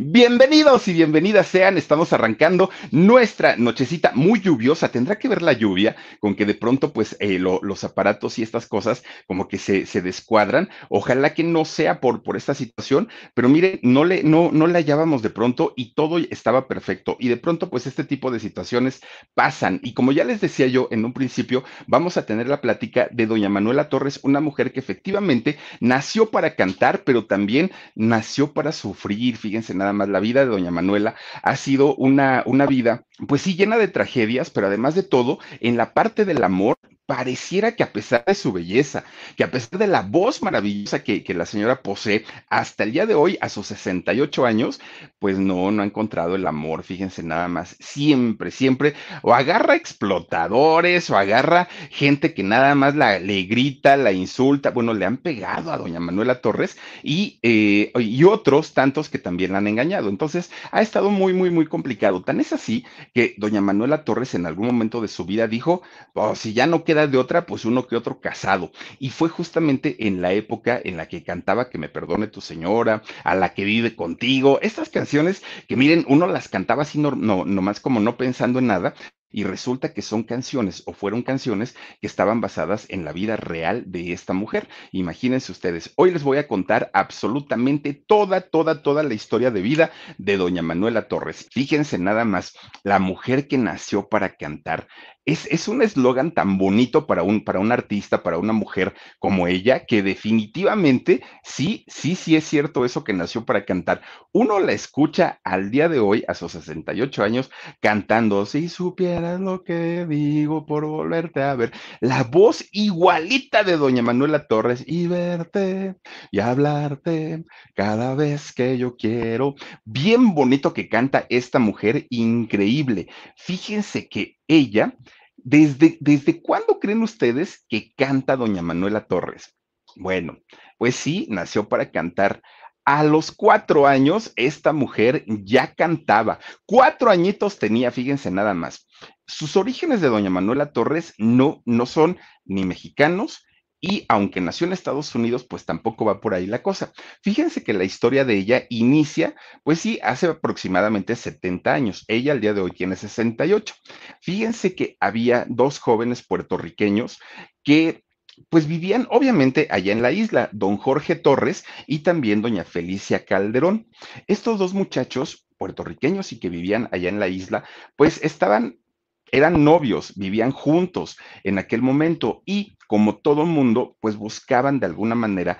Bienvenidos y bienvenidas sean, estamos arrancando nuestra nochecita muy lluviosa. Tendrá que ver la lluvia con que de pronto pues eh, lo, los aparatos y estas cosas como que se, descuadran. Ojalá que no sea por, por esta situación, pero miren, no le, no, no le hallábamos de pronto y todo estaba perfecto. Y de pronto pues este tipo de situaciones pasan. Y como ya les decía yo en un principio, vamos a tener la plática de doña Manuela Torres, una mujer que efectivamente nació para cantar, pero también nació para sufrir. Fíjense nada más, la vida de doña Manuela ha sido una, una vida, pues sí, llena de tragedias, pero además de todo, en la parte del amor, pareciera que a pesar de su belleza, que a pesar de la voz maravillosa que, que, la señora posee, hasta el día de hoy, a sus 68 años, pues no, no ha encontrado el amor, fíjense nada más, siempre, siempre, o agarra explotadores, o agarra gente que nada más la, le grita, la insulta, bueno, le han pegado a doña Manuela Torres y, eh, y otros tantos que también la han engañado. Entonces, ha estado muy, muy, muy complicado. Tan es así que doña Manuela Torres en algún momento de su vida dijo, oh, si ya no queda de otra, pues uno que otro casado. Y fue justamente en la época en la que cantaba Que me perdone tu señora, a la que vive contigo, estas canciones que miren, uno las cantaba así, no, no, nomás como no pensando en nada, y resulta que son canciones o fueron canciones que estaban basadas en la vida real de esta mujer. Imagínense ustedes, hoy les voy a contar absolutamente toda, toda, toda la historia de vida de doña Manuela Torres. Fíjense nada más, la mujer que nació para cantar. Es, es un eslogan tan bonito para un, para un artista, para una mujer como ella, que definitivamente sí, sí, sí es cierto eso que nació para cantar. Uno la escucha al día de hoy, a sus 68 años, cantando, si supieras lo que digo por volverte a ver. La voz igualita de doña Manuela Torres, y verte y hablarte cada vez que yo quiero. Bien bonito que canta esta mujer, increíble. Fíjense que ella ¿Desde, ¿Desde cuándo creen ustedes que canta doña Manuela Torres? Bueno, pues sí, nació para cantar. A los cuatro años, esta mujer ya cantaba. Cuatro añitos tenía, fíjense nada más. Sus orígenes de doña Manuela Torres no, no son ni mexicanos, y aunque nació en Estados Unidos, pues tampoco va por ahí la cosa. Fíjense que la historia de ella inicia, pues sí, hace aproximadamente 70 años. Ella al día de hoy tiene 68. Fíjense que había dos jóvenes puertorriqueños que pues vivían obviamente allá en la isla, don Jorge Torres y también doña Felicia Calderón. Estos dos muchachos puertorriqueños y que vivían allá en la isla, pues estaban eran novios, vivían juntos en aquel momento y como todo mundo, pues buscaban de alguna manera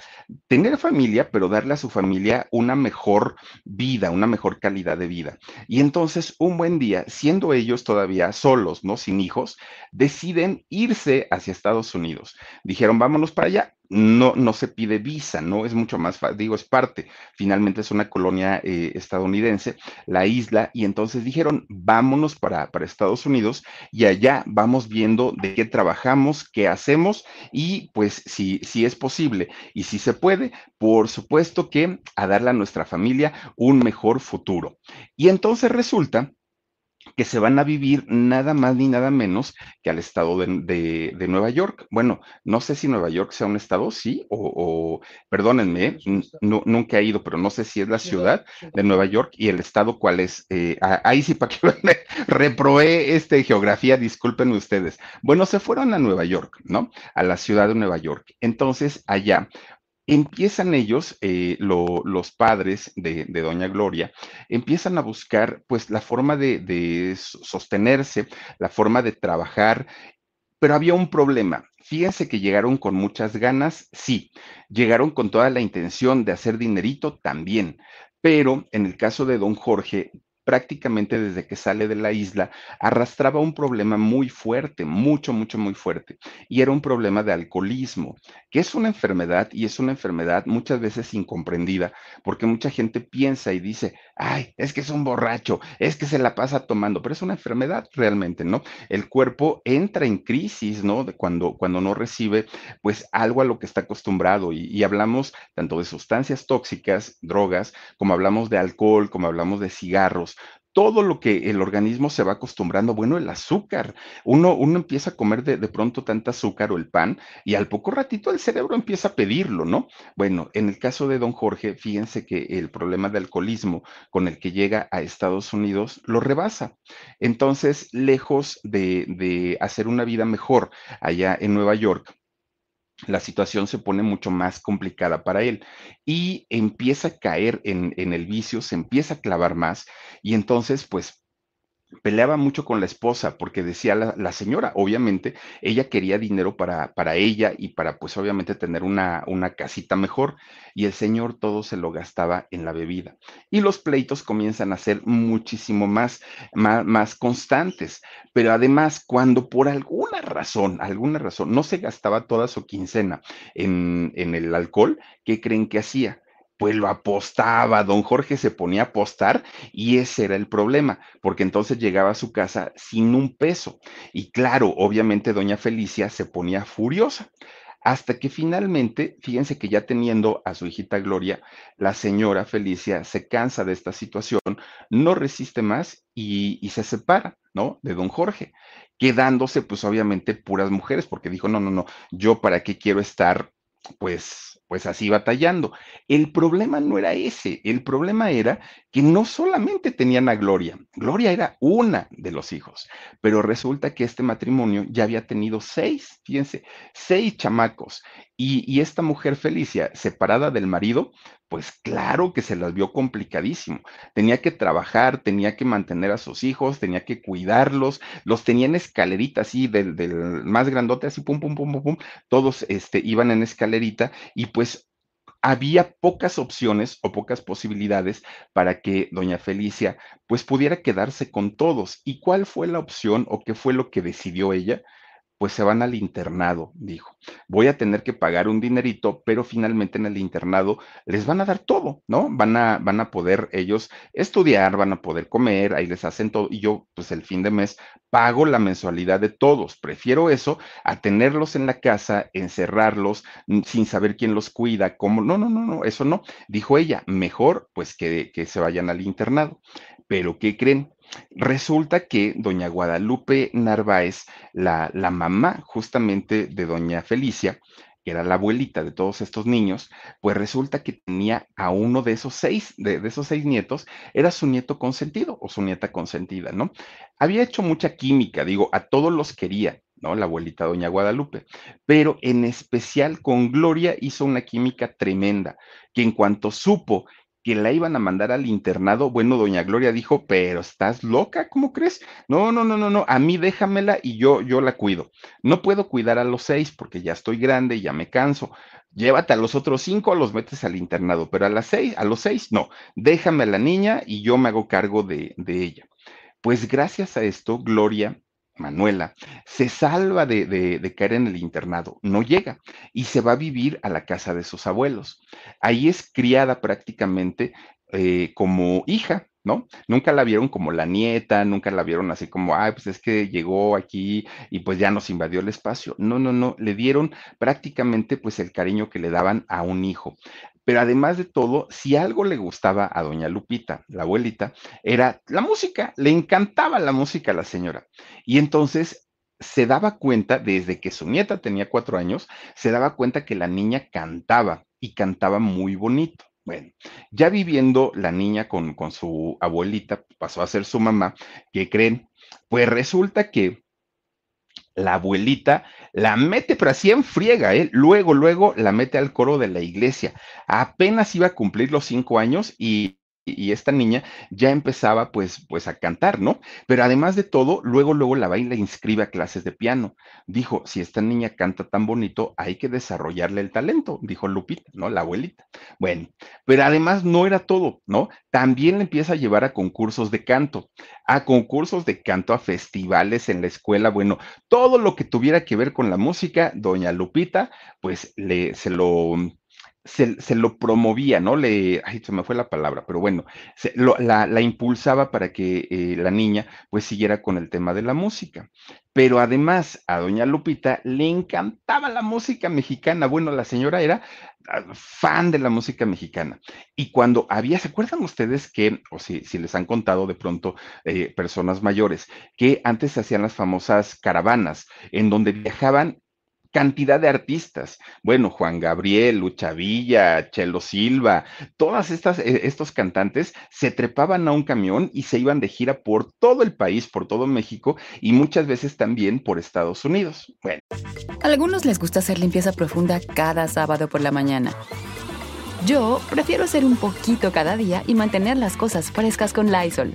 tener familia, pero darle a su familia una mejor vida, una mejor calidad de vida. Y entonces, un buen día, siendo ellos todavía solos, ¿no? Sin hijos, deciden irse hacia Estados Unidos. Dijeron, vámonos para allá no, no se pide visa, ¿no? Es mucho más fácil, digo, es parte, finalmente es una colonia eh, estadounidense, la isla, y entonces dijeron, vámonos para, para Estados Unidos y allá vamos viendo de qué trabajamos, qué hacemos y pues si, si es posible y si se puede, por supuesto que a darle a nuestra familia un mejor futuro. Y entonces resulta que se van a vivir nada más ni nada menos que al estado de, de, Nueva York. Bueno, no sé si Nueva York sea un estado, sí, o, o perdónenme, no, nunca he ido, pero no sé si es la ciudad de Nueva York y el estado cuál es. Eh, ahí sí, para que reprobé este, geografía, disculpen ustedes. Bueno, se fueron a Nueva York, ¿no? A la ciudad de Nueva York. Entonces, allá empiezan ellos, eh, los padres de, Doña Gloria, empiezan a buscar pues la forma de, sostenerse, la forma de trabajar, pero había un problema. Fíjense que llegaron con muchas ganas, sí, llegaron con toda la intención de hacer dinerito también, pero en el caso de don Jorge, prácticamente desde que sale de la isla, arrastraba un problema muy fuerte, mucho, mucho, muy fuerte. Y era un problema de alcoholismo, que es una enfermedad y es una enfermedad muchas veces incomprendida, porque mucha gente piensa y dice, ay, es que es un borracho, es que se la pasa tomando, pero es una enfermedad realmente, ¿no? El cuerpo entra en crisis, ¿no? De cuando, cuando no recibe, pues, algo a lo que está acostumbrado. Y, y hablamos tanto de sustancias tóxicas, drogas, como hablamos de alcohol, como hablamos de cigarros todo lo que el organismo se va acostumbrando, bueno, el azúcar, uno, uno empieza a comer de, de, pronto tanta azúcar o el pan y al poco ratito el cerebro empieza a pedirlo, ¿no? Bueno, en el caso de don Jorge, fíjense que el problema de alcoholismo con el que llega a Estados Unidos lo rebasa. Entonces, lejos de, de hacer una vida mejor allá en Nueva York, la situación se pone mucho más complicada para él. Y empieza a caer en, el vicio, se empieza a clavar más y entonces pues peleaba mucho con la esposa porque decía la, señora, obviamente, ella quería dinero para, para ella y para pues obviamente tener una, una, casita mejor y el señor todo se lo gastaba en la bebida. Y los pleitos comienzan a ser muchísimo más, más, constantes, pero además cuando por alguna razón, alguna razón, no se gastaba toda su quincena en, en el alcohol, ¿qué creen que hacía? Pues lo apostaba, don Jorge se ponía a apostar y ese era el problema, porque entonces llegaba a su casa sin un peso. Y claro, obviamente doña Felicia se ponía furiosa. Hasta que finalmente, fíjense que ya teniendo a su hijita Gloria, la señora Felicia se cansa de esta situación, no resiste más y, se separa, ¿no? De don Jorge, quedándose pues obviamente puras mujeres, porque dijo, no, no, no, yo para qué quiero estar pues, pues así batallando. El problema no era ese, el problema era que no solamente tenían a Gloria, Gloria era una de los hijos, pero resulta que este matrimonio ya había tenido seis, fíjense, seis chamacos, y, esta mujer Felicia, separada del marido, pues claro que se las vio complicadísimo. Tenía que trabajar, tenía que mantener a sus hijos, tenía que cuidarlos, los tenía en escalerita así, del, del más grandote, así, pum, pum, pum, pum, pum, todos este, iban en escalerita y pues había pocas opciones o pocas posibilidades para que doña Felicia pues pudiera quedarse con todos. ¿Y cuál fue la opción o qué fue lo que decidió ella? Pues se van al internado, dijo. Voy a tener que pagar un dinerito, pero finalmente en el internado les van a dar todo, ¿no? Van a, van a poder ellos estudiar, van a poder comer, ahí les hacen todo, y yo, pues el fin de mes, pago la mensualidad de todos. Prefiero eso a tenerlos en la casa, encerrarlos mm, sin saber quién los cuida, cómo. No, no, no, no, eso no. Dijo ella, mejor pues que, que se vayan al internado. Pero, ¿qué creen? Resulta que doña Guadalupe Narváez, la, la mamá justamente de doña Felicia, que era la abuelita de todos estos niños, pues resulta que tenía a uno de esos seis, de, de, esos seis nietos, era su nieto consentido o su nieta consentida, ¿no? Había hecho mucha química, digo, a todos los quería, ¿no? La abuelita doña Guadalupe, pero en especial con Gloria hizo una química tremenda, que en cuanto supo que la iban a mandar al internado, bueno, doña Gloria dijo, pero estás loca, ¿cómo crees? No, no, no, no, no, a mí déjamela y yo, yo la cuido. No puedo cuidar a los seis porque ya estoy grande y ya me canso. Llévate a los otros cinco, los metes al internado, pero a las seis, a los seis, no, déjame a la niña y yo me hago cargo de, de ella. Pues gracias a esto, Gloria Manuela, se salva de, de, caer en el internado, no llega y se va a vivir a la casa de sus abuelos. Ahí es criada prácticamente eh, como hija, ¿no? Nunca la vieron como la nieta, nunca la vieron así como, ay, pues es que llegó aquí y pues ya nos invadió el espacio. No, no, no, le dieron prácticamente pues el cariño que le daban a un hijo. Pero además de todo, si algo le gustaba a doña Lupita, la abuelita, era la música, le encantaba la música a la señora. Y entonces se daba cuenta, desde que su nieta tenía cuatro años, se daba cuenta que la niña cantaba y cantaba muy bonito. Bueno, ya viviendo la niña con, con su abuelita, pasó a ser su mamá, ¿qué creen? Pues resulta que la abuelita la mete, pero así en friega, ¿eh? Luego, luego la mete al coro de la iglesia. Apenas iba a cumplir los cinco años y y esta niña ya empezaba pues, pues a cantar, ¿no? Pero además de todo, luego, luego la va inscribe a clases de piano. Dijo, si esta niña canta tan bonito, hay que desarrollarle el talento, dijo Lupita, ¿no? La abuelita. Bueno, pero además no era todo, ¿no? También le empieza a llevar a concursos de canto, a concursos de canto, a festivales en la escuela, bueno, todo lo que tuviera que ver con la música, doña Lupita, pues le, se lo se, lo promovía, ¿no? Le, ay, se me fue la palabra, pero bueno, la, impulsaba para que eh, la niña pues siguiera con el tema de la música. Pero además a doña Lupita le encantaba la música mexicana. Bueno, la señora era ah, fan de la música mexicana. Y cuando había, ¿se acuerdan ustedes que, o si, si les han contado de pronto eh, personas mayores, que antes se hacían las famosas caravanas en donde viajaban cantidad de artistas. Bueno, Juan Gabriel, Lucha Villa, Chelo Silva, todas estas eh, estos cantantes se trepaban a un camión y se iban de gira por todo el país, por todo México y muchas veces también por Estados Unidos. Bueno. A algunos les gusta hacer limpieza profunda cada sábado por la mañana. Yo prefiero hacer un poquito cada día y mantener las cosas frescas con Lysol.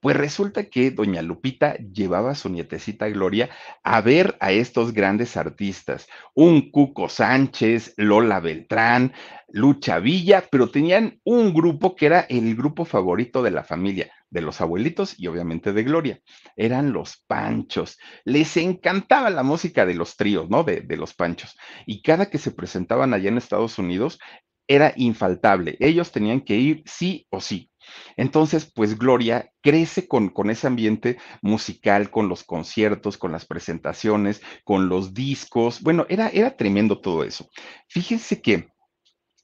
Pues resulta que doña Lupita llevaba a su nietecita Gloria a ver a estos grandes artistas, un Cuco Sánchez, Lola Beltrán, Lucha Villa, pero tenían un grupo que era el grupo favorito de la familia, de los abuelitos y obviamente de Gloria. Eran los Panchos. Les encantaba la música de los tríos, ¿no? De, de los Panchos. Y cada que se presentaban allá en Estados Unidos, era infaltable. Ellos tenían que ir sí o sí. Entonces, pues Gloria crece con, con, ese ambiente musical, con los conciertos, con las presentaciones, con los discos. Bueno, era, era tremendo todo eso. Fíjense que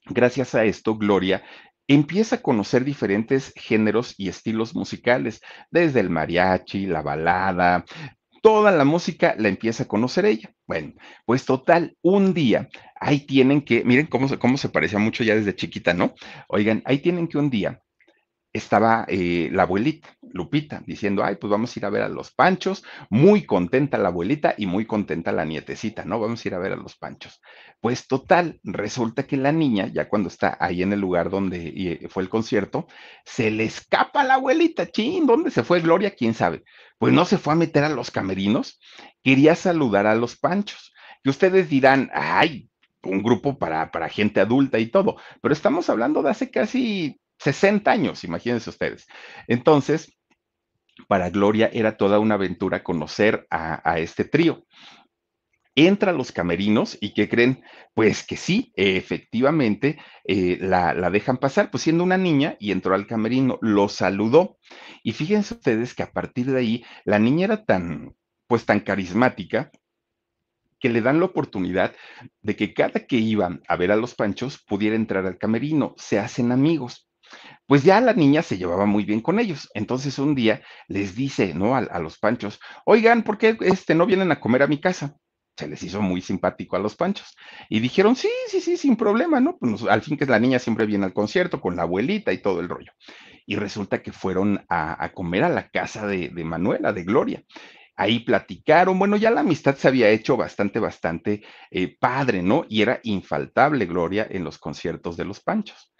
gracias a esto, Gloria empieza a conocer diferentes géneros y estilos musicales, desde el mariachi, la balada, toda la música la empieza a conocer ella. Bueno, pues total, un día, ahí tienen que, miren cómo, cómo se parecía mucho ya desde chiquita, ¿no? Oigan, ahí tienen que un día estaba eh, la abuelita, Lupita, diciendo, ay, pues vamos a ir a ver a los panchos, muy contenta la abuelita y muy contenta la nietecita, ¿no? Vamos a ir a ver a los panchos. Pues total, resulta que la niña, ya cuando está ahí en el lugar donde eh, fue el concierto, se le escapa a la abuelita, chin, ¿dónde se fue Gloria? ¿Quién sabe? Pues no se fue a meter a los camerinos, quería saludar a los panchos. Y ustedes dirán, ay, un grupo para, para gente adulta y todo, pero estamos hablando de hace casi 60 años, imagínense ustedes. Entonces, para Gloria era toda una aventura conocer a, este trío. Entra a los camerinos y ¿qué creen? Pues que sí, efectivamente, eh, la, la, dejan pasar, pues siendo una niña y entró al camerino, lo saludó. Y fíjense ustedes que a partir de ahí, la niña era tan, pues tan carismática que le dan la oportunidad de que cada que iban a ver a los panchos pudiera entrar al camerino, se hacen amigos. Pues ya la niña se llevaba muy bien con ellos. Entonces un día les dice, ¿no? A, los panchos, oigan, ¿por qué este, no vienen a comer a mi casa? Se les hizo muy simpático a los panchos. Y dijeron, sí, sí, sí, sin problema, ¿no? Pues al fin que la niña siempre viene al concierto con la abuelita y todo el rollo. Y resulta que fueron a, comer a la casa de, Manuela, de Gloria ahí platicaron, bueno, ya la amistad se había hecho bastante, bastante eh, padre, ¿no? Y era infaltable Gloria en los conciertos de los Panchos.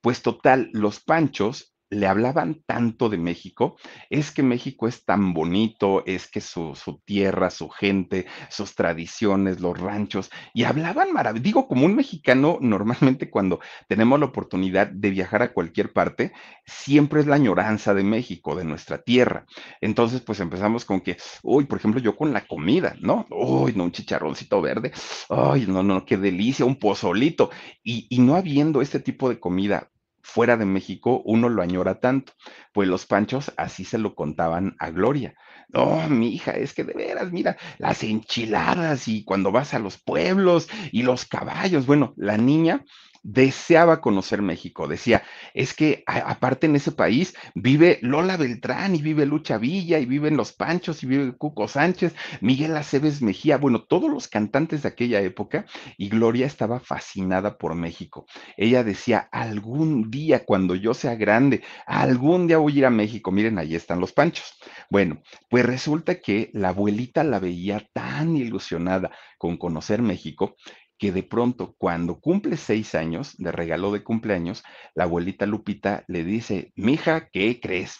Pues total, los panchos le hablaban tanto de México, es que México es tan bonito, es que su, tierra, su gente, sus tradiciones, los ranchos, y hablaban maravilloso. Digo, como un mexicano, normalmente cuando tenemos la oportunidad de viajar a cualquier parte, siempre es la añoranza de México, de nuestra tierra. Entonces, pues empezamos con que, uy, por ejemplo, yo con la comida, ¿no? Uy, no, un chicharroncito verde, uy, no, no, qué delicia, un pozolito. Y, y no habiendo este tipo de comida fuera de México uno lo añora tanto. Pues los panchos así se lo contaban a Gloria. No, mi hija, es que de veras, mira, las enchiladas y cuando vas a los pueblos y los caballos. Bueno, la niña deseaba conocer México. Decía, es que aparte en ese país vive Lola Beltrán y vive Lucha Villa y viven Los Panchos y vive Cuco Sánchez, Miguel Aceves Mejía, bueno, todos los cantantes de aquella época y Gloria estaba fascinada por México. Ella decía, algún día cuando yo sea grande, algún día voy a ir a México. Miren, ahí están Los Panchos. Bueno, pues resulta que la abuelita la veía tan ilusionada con conocer México que de pronto cuando cumple seis años de regalo de cumpleaños, la abuelita Lupita le dice, mija, ¿qué crees?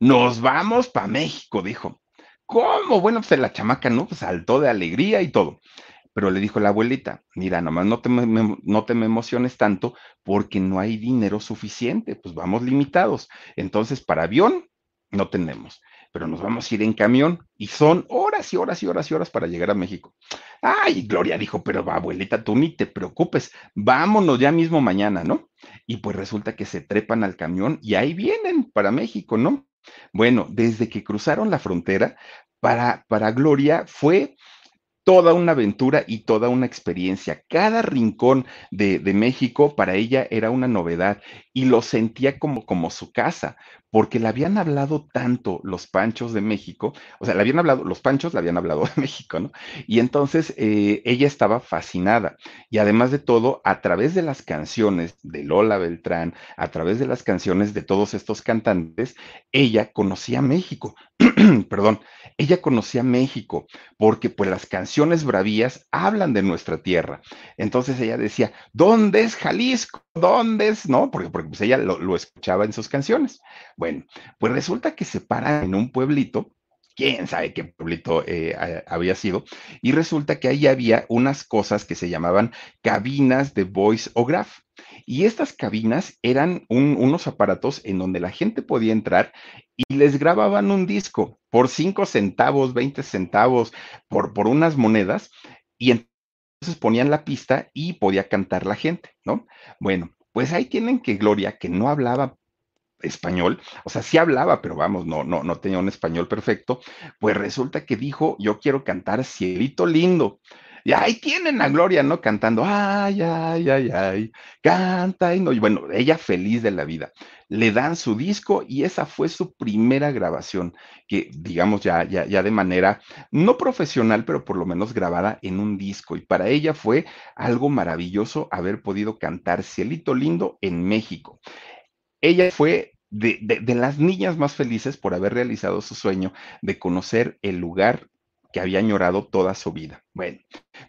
Nos vamos para México, dijo. ¿Cómo? Bueno, pues la chamaca, ¿no? Pues saltó de alegría y todo. Pero le dijo la abuelita, mira, nomás no te, no te me emociones tanto porque no hay dinero suficiente, pues vamos limitados. Entonces, para avión, no tenemos pero nos vamos a ir en camión y son horas y horas y horas y horas para llegar a México. Ay, Gloria dijo, pero abuelita, tú ni te preocupes, vámonos ya mismo mañana, ¿no? Y pues resulta que se trepan al camión y ahí vienen para México, ¿no? Bueno, desde que cruzaron la frontera, para, para Gloria fue toda una aventura y toda una experiencia. Cada rincón de, México para ella era una novedad y lo sentía como, como su casa, porque le habían hablado tanto los panchos de México, o sea, le habían hablado, los panchos le habían hablado de México, ¿no? Y entonces eh, ella estaba fascinada. Y además de todo, a través de las canciones de Lola Beltrán, a través de las canciones de todos estos cantantes, ella conocía México. Perdón, ella conocía México, porque pues las canciones bravías hablan de nuestra tierra. Entonces ella decía, ¿dónde es Jalisco? ¿Dónde es? ¿No? Porque, porque pues ella lo, lo escuchaba en sus canciones. Bueno, pues resulta que se para en un pueblito quién sabe qué pueblito eh, había sido, y resulta que ahí había unas cosas que se llamaban cabinas de voice o graph. Y estas cabinas eran unos aparatos en donde la gente podía entrar y les grababan un disco por 5 centavos, 20 centavos, por, por unas monedas, y entonces ponían la pista y podía cantar la gente, ¿no? Bueno, pues ahí tienen que Gloria, que no hablaba español, o sea, sí hablaba, pero vamos, no, no, no tenía un español perfecto, pues resulta que dijo, yo quiero cantar Cielito Lindo. Y ahí tienen a Gloria, ¿no? Cantando, ay, ay, ay, ay, canta y no. Y bueno, ella feliz de la vida. Le dan su disco y esa fue su primera grabación, que digamos ya, ya, ya de manera no profesional, pero por lo menos grabada en un disco. Y para ella fue algo maravilloso haber podido cantar Cielito Lindo en México. Ella fue de, las niñas más felices por haber realizado su sueño de conocer el lugar que había añorado toda su vida. Bueno,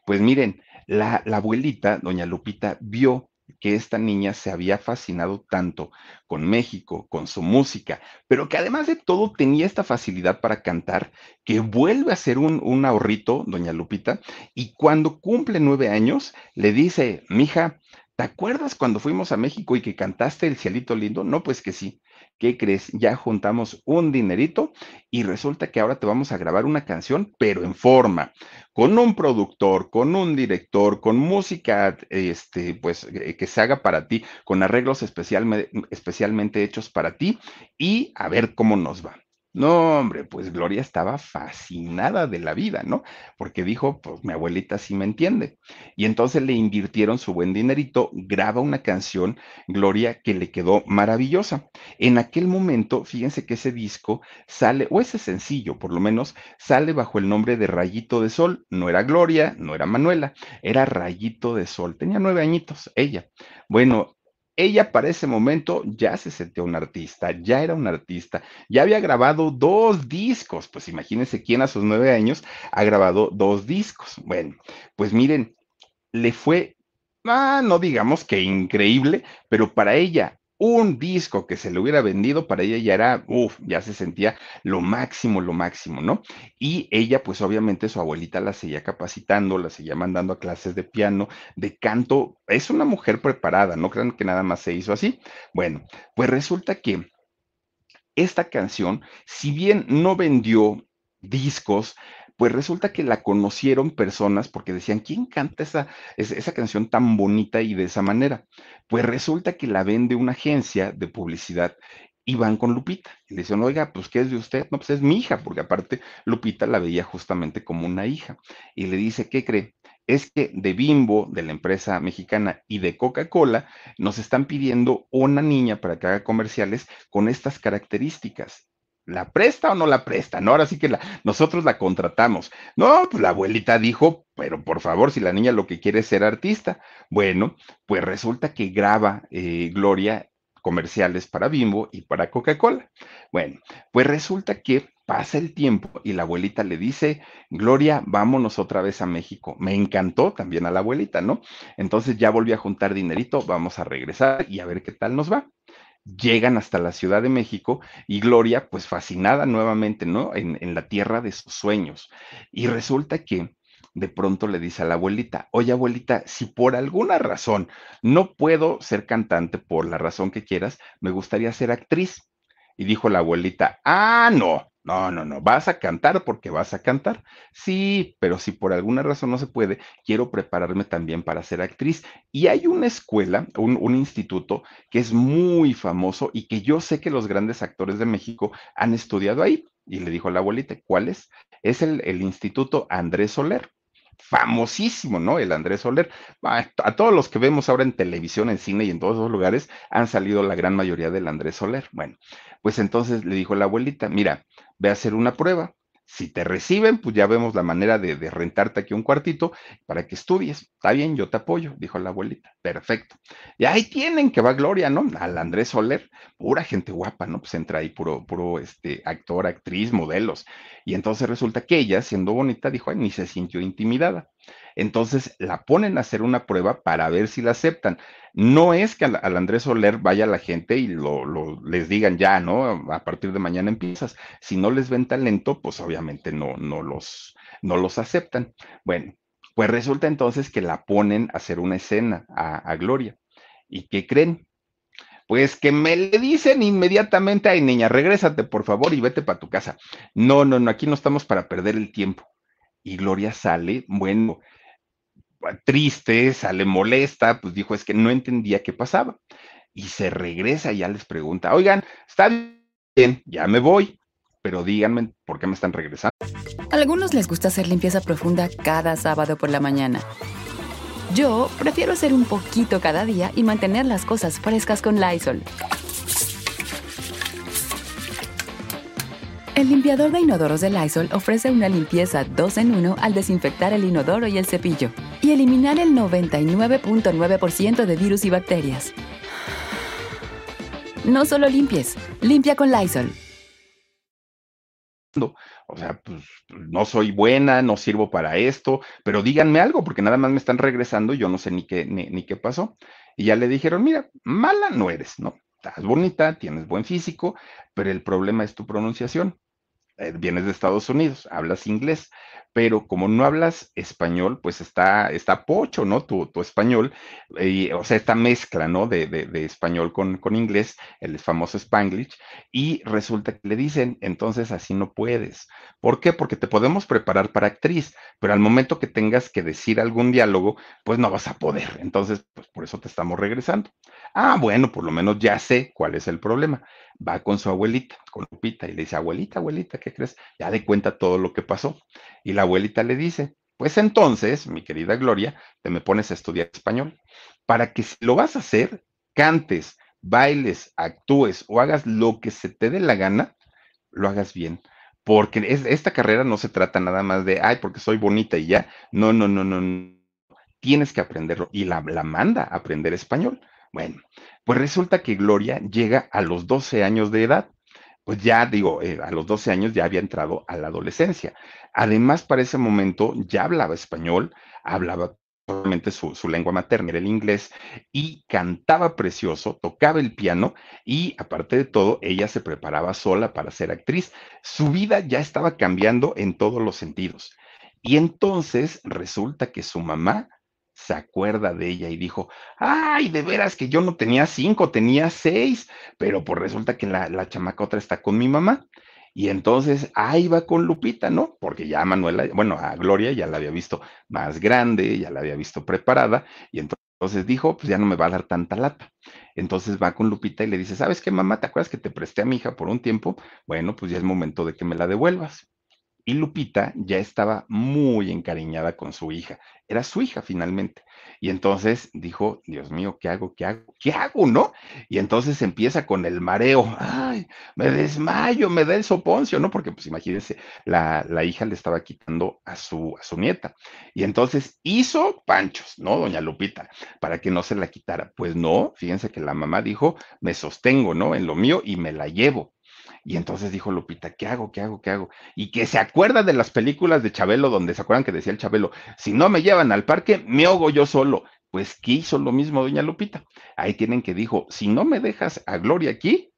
pues miren, la, la abuelita, doña Lupita, vio que esta niña se había fascinado tanto con México, con su música, pero que además de todo tenía esta facilidad para cantar, que vuelve a ser un, un ahorrito, doña Lupita, y cuando cumple nueve años, le dice, mija, ¿te acuerdas cuando fuimos a México y que cantaste el cielito lindo? No, pues que sí. ¿qué crees? Ya juntamos un dinerito y resulta que ahora te vamos a grabar una canción, pero en forma, con un productor, con un director, con música, este, pues, eh, que se haga para ti, con arreglos especialmente hechos para ti y a ver cómo nos va. No, hombre, pues Gloria estaba fascinada de la vida, ¿no? Porque dijo, pues mi abuelita sí me entiende. Y entonces le invirtieron su buen dinerito, graba una canción, Gloria, que le quedó maravillosa. En aquel momento, fíjense que ese disco sale, o ese sencillo, por lo menos, sale bajo el nombre de Rayito de Sol. No era Gloria, no era Manuela, era Rayito de Sol. Tenía nueve añitos, ella. Bueno, ella para ese momento ya se sentía un artista, ya era un artista, ya había grabado dos discos, pues imagínense quién a sus nueve años ha grabado dos discos. Bueno, pues miren, le fue, ah, no digamos que increíble, pero para ella un disco que se le hubiera vendido para ella ya era, uff, ya se sentía lo máximo, lo máximo, ¿no? Y ella, pues obviamente su abuelita la seguía capacitando, la seguía mandando a clases de piano, de canto. Es una mujer preparada, no crean que nada más se hizo así. Bueno, pues resulta que esta canción, si bien no vendió discos, pues resulta que la conocieron personas porque decían, ¿quién canta esa, esa canción tan bonita y de esa manera? Pues resulta que la vende una agencia de publicidad y van con Lupita. Y le dicen, oiga, pues, ¿qué es de usted? No, pues es mi hija, porque aparte Lupita la veía justamente como una hija. Y le dice, ¿qué cree? es que de Bimbo, de la empresa mexicana, y de Coca-Cola, nos están pidiendo una niña para que haga comerciales con estas características. ¿La presta o no la presta? No, ahora sí que nosotros la contratamos. No, pues la abuelita dijo, pero por favor, si la niña lo que quiere es ser artista. Bueno, pues resulta que graba eh, Gloria comerciales para Bimbo y para Coca-Cola. Bueno, pues resulta que pasa el tiempo y la abuelita le dice, Gloria, vámonos otra vez a México. Me encantó también a la abuelita, ¿no? Entonces ya volví a juntar dinerito, vamos a regresar y a ver qué tal nos va llegan hasta la Ciudad de México y Gloria, pues fascinada nuevamente, ¿no? En, la tierra de sus sueños. Y resulta que de pronto le dice a la abuelita, oye abuelita, si por alguna razón no puedo ser cantante, por la razón que quieras, me gustaría ser actriz. Y dijo la abuelita, ah, no, no, no, no, vas a cantar porque vas a cantar. Sí, pero si por alguna razón no se puede, quiero prepararme también para ser actriz. Y hay una escuela, un, instituto que es muy famoso y que yo sé que los grandes actores de México han estudiado ahí. Y le dijo a la abuelita, ¿cuál es? Es el, el Instituto Andrés Soler famosísimo, ¿no? El Andrés Soler. A, todos los que vemos ahora en televisión, en cine y en todos esos lugares, han salido la gran mayoría del Andrés Soler. Bueno, pues entonces le dijo la abuelita, mira, ve a hacer una prueba. Si te reciben, pues ya vemos la manera de, de, rentarte aquí un cuartito para que estudies. Está bien, yo te apoyo, dijo la abuelita. Perfecto. Y ahí tienen que va Gloria, ¿no? Al Andrés Soler, pura gente guapa, ¿no? Pues entra ahí puro, puro este, actor, actriz, modelos. Y entonces resulta que ella, siendo bonita, dijo, ay, ni se sintió intimidada. Entonces la ponen a hacer una prueba para ver si la aceptan. No es que al, Andrés Soler vaya la gente y lo, lo, les digan ya, ¿no? A partir de mañana empiezas. Si no les ven talento, pues obviamente no, no, los, no los aceptan. Bueno, pues resulta entonces que la ponen a hacer una escena a, a Gloria. ¿Y qué creen? Pues que me le dicen inmediatamente, ay niña, regrésate por favor y vete para tu casa. No, no, no, aquí no estamos para perder el tiempo. Y Gloria sale, bueno, triste, sale molesta, pues dijo, es que no entendía qué pasaba. Y se regresa y ya les pregunta, oigan, está bien, ya me voy, pero díganme por qué me están regresando. A algunos les gusta hacer limpieza profunda cada sábado por la mañana. Yo prefiero hacer un poquito cada día y mantener las cosas frescas con Lysol. El limpiador de inodoros de Lysol ofrece una limpieza 2 en 1 al desinfectar el inodoro y el cepillo y eliminar el 99.9% de virus y bacterias. No solo limpies, limpia con Lysol. O sea, pues no soy buena, no sirvo para esto, pero díganme algo, porque nada más me están regresando y yo no sé ni qué, ni, ni qué pasó. Y ya le dijeron, mira, mala no eres, ¿no? Estás bonita, tienes buen físico, pero el problema es tu pronunciación. Eh, vienes de Estados Unidos, hablas inglés, pero como no hablas español, pues está, está pocho, ¿no? Tu, tu español, o sea, esta mezcla, ¿no? De, de, de español con, con, inglés, el famoso spanglish, y resulta que le dicen, entonces así no puedes. ¿Por qué? Porque te podemos preparar para actriz, pero al momento que tengas que decir algún diálogo, pues no vas a poder. Entonces, pues por eso te estamos regresando. Ah, bueno, por lo menos ya sé cuál es el problema. Va con su abuelita, con Lupita, y le dice, abuelita, abuelita, ¿qué crees? Ya de cuenta todo lo que pasó. Y la abuelita le dice, pues entonces, mi querida Gloria, te me pones a estudiar español, para que si lo vas a hacer, cantes, bailes, actúes o hagas lo que se te dé la gana, lo hagas bien. Porque es, esta carrera no se trata nada más de, ay, porque soy bonita y ya. No, no, no, no. Tienes que aprenderlo. Y la, la manda a aprender español. Bueno, pues resulta que Gloria llega a los 12 años de edad. Pues ya digo, eh, a los 12 años ya había entrado a la adolescencia. Además, para ese momento ya hablaba español, hablaba solamente su, su, lengua materna, era el inglés, y cantaba precioso, tocaba el piano y aparte de todo, ella se preparaba sola para ser actriz. Su vida ya estaba cambiando en todos los sentidos. Y entonces resulta que su mamá se acuerda de ella y dijo, ay, de veras que yo no tenía cinco, tenía seis, pero pues resulta que la, la chamaca otra está con mi mamá. Y entonces ahí va con Lupita, ¿no? Porque ya Manuela, bueno, a Gloria ya la había visto más grande, ya la había visto preparada, y entonces dijo, pues ya no me va a dar tanta lata. Entonces va con Lupita y le dice, ¿sabes qué, mamá? ¿Te acuerdas que te presté a mi hija por un tiempo? Bueno, pues ya es momento de que me la devuelvas. Y Lupita ya estaba muy encariñada con su hija. Era su hija finalmente. Y entonces dijo, Dios mío, ¿qué hago? ¿Qué hago? ¿Qué hago? ¿No? Y entonces empieza con el mareo. Ay, me desmayo, me da el soponcio, ¿no? Porque pues imagínense, la, la hija le estaba quitando a su, a su nieta. Y entonces hizo panchos, ¿no? Doña Lupita, para que no se la quitara. Pues no, fíjense que la mamá dijo, me sostengo, ¿no? En lo mío y me la llevo. Y entonces dijo Lupita, ¿qué hago? ¿Qué hago? ¿Qué hago? Y que se acuerda de las películas de Chabelo, donde se acuerdan que decía el Chabelo, si no me llevan al parque, me ahogo yo solo. Pues ¿qué hizo lo mismo doña Lupita? Ahí tienen que dijo, si no me dejas a Gloria aquí,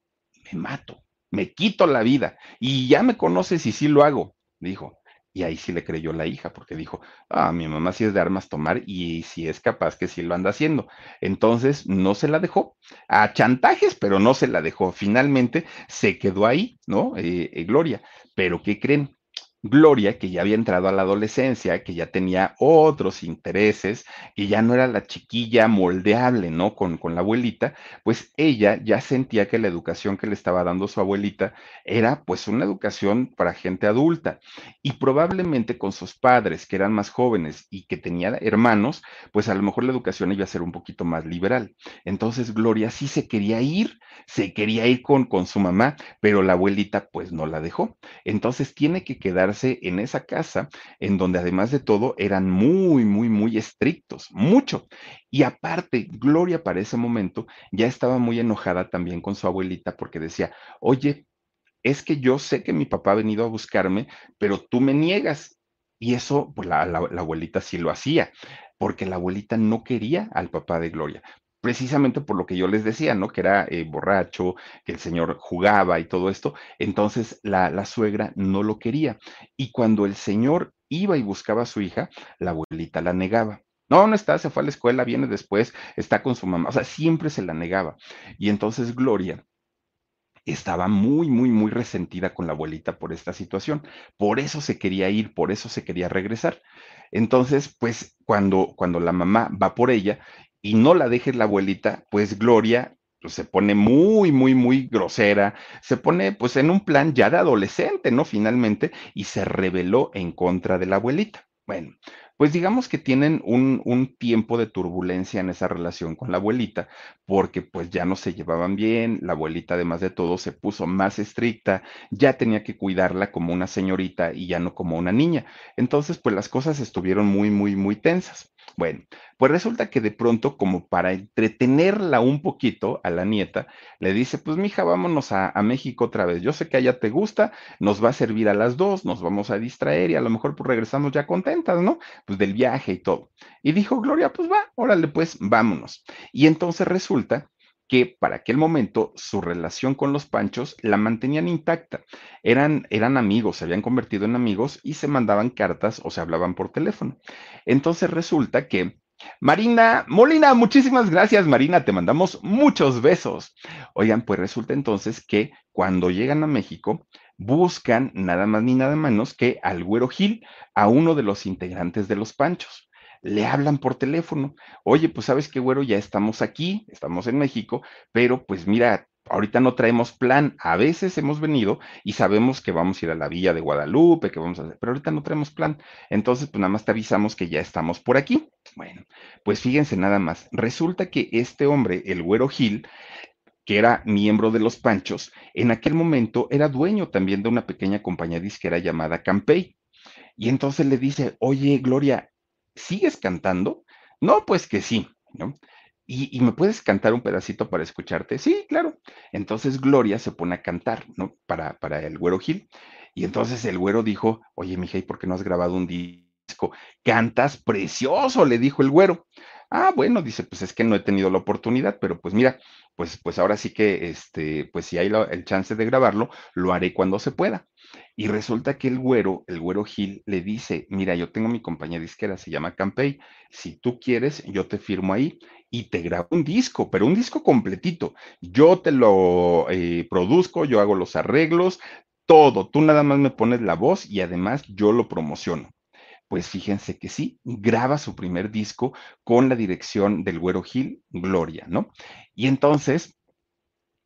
me mato, me quito la vida. Y ya me conoces y sí lo hago, dijo. Y ahí sí le creyó la hija, porque dijo, ah, mi mamá sí es de armas tomar y si es capaz que sí lo anda haciendo. Entonces no se la dejó a chantajes, pero no se la dejó. Finalmente se quedó ahí, ¿no? Eh, eh, Gloria. Pero ¿qué creen? Gloria, que ya había entrado a la adolescencia, que ya tenía otros intereses, que ya no era la chiquilla moldeable, ¿no? Con, con, la abuelita, pues ella ya sentía que la educación que le estaba dando su abuelita era pues una educación para gente adulta. Y probablemente con sus padres, que eran más jóvenes y que tenían hermanos, pues a lo mejor la educación iba a ser un poquito más liberal. Entonces Gloria sí se quería ir, se quería ir con, con su mamá, pero la abuelita pues no la dejó. Entonces tiene que en esa casa en donde además de todo eran muy, muy, muy estrictos, mucho. Y aparte, Gloria para ese momento ya estaba muy enojada también con su abuelita porque decía, oye, es que yo sé que mi papá ha venido a buscarme, pero tú me niegas. Y eso, pues la, la abuelita sí lo hacía porque la abuelita no quería al papá de Gloria precisamente por lo que yo les decía, ¿no? Que era eh, borracho, que el señor jugaba y todo esto. Entonces la, la suegra no lo quería. Y cuando el señor iba y buscaba a su hija, la abuelita la negaba. No, no está, se fue a la escuela, viene después, está con su mamá. O sea, siempre se la negaba. Y entonces Gloria estaba muy, muy, muy resentida con la abuelita por esta situación. Por eso se quería ir, por eso se quería regresar. Entonces, pues cuando, cuando la mamá va por ella y no la deje la abuelita, pues Gloria pues, se pone muy, muy, muy grosera, se pone pues en un plan ya de adolescente, ¿no? Finalmente, y se rebeló en contra de la abuelita. Bueno, pues digamos que tienen un, un, tiempo de turbulencia en esa relación con la abuelita, porque pues ya no se llevaban bien, la abuelita además de todo se puso más estricta, ya tenía que cuidarla como una señorita y ya no como una niña. Entonces, pues las cosas estuvieron muy, muy, muy tensas. Bueno, pues resulta que de pronto, como para entretenerla un poquito a la nieta, le dice, pues mija, vámonos a, México otra vez. Yo sé que allá te gusta, nos va a servir a las dos, nos vamos a distraer y a lo mejor pues regresamos ya contentas, ¿no? Pues del viaje y todo. Y dijo Gloria, pues va, órale, pues vámonos. Y entonces resulta que para aquel momento su relación con los Panchos la mantenían intacta. Eran, eran amigos, se habían convertido en amigos y se mandaban cartas o se hablaban por teléfono. Entonces resulta que Marina, Molina, muchísimas gracias, Marina, te mandamos muchos besos. Oigan, pues resulta entonces que cuando llegan a México, buscan nada más ni nada menos que al Güero Gil, a uno de los integrantes de los Panchos le hablan por teléfono. Oye, pues sabes qué, güero, ya estamos aquí, estamos en México, pero pues mira, ahorita no traemos plan. A veces hemos venido y sabemos que vamos a ir a la villa de Guadalupe, que vamos a hacer, pero ahorita no traemos plan. Entonces, pues nada más te avisamos que ya estamos por aquí. Bueno, pues fíjense nada más. Resulta que este hombre, el güero Gil, que era miembro de los Panchos, en aquel momento era dueño también de una pequeña compañía disquera llamada Campey. Y entonces le dice, oye, Gloria, ¿sigues cantando? No, pues que sí, ¿no? ¿Y, ¿Y, me puedes cantar un pedacito para escucharte? Sí, claro. Entonces Gloria se pone a cantar, ¿no? Para, para el güero Gil. Y entonces el güero dijo, oye, mija, ¿y por qué no has grabado un disco? Cantas precioso, le dijo el güero. Ah, bueno, dice, pues es que no he tenido la oportunidad, pero pues mira, pues, pues ahora sí que, este, pues si hay el chance de grabarlo, lo haré cuando se pueda. Y resulta que el güero, el güero Gil, le dice, mira, yo tengo mi compañía disquera, se llama Campey, si tú quieres, yo te firmo ahí y te grabo un disco, pero un disco completito. Yo te lo eh, produzco, yo hago los arreglos, todo, tú nada más me pones la voz y además yo lo promociono. Pues fíjense que sí, graba su primer disco con la dirección del Güero Gil, Gloria, ¿no? Y entonces,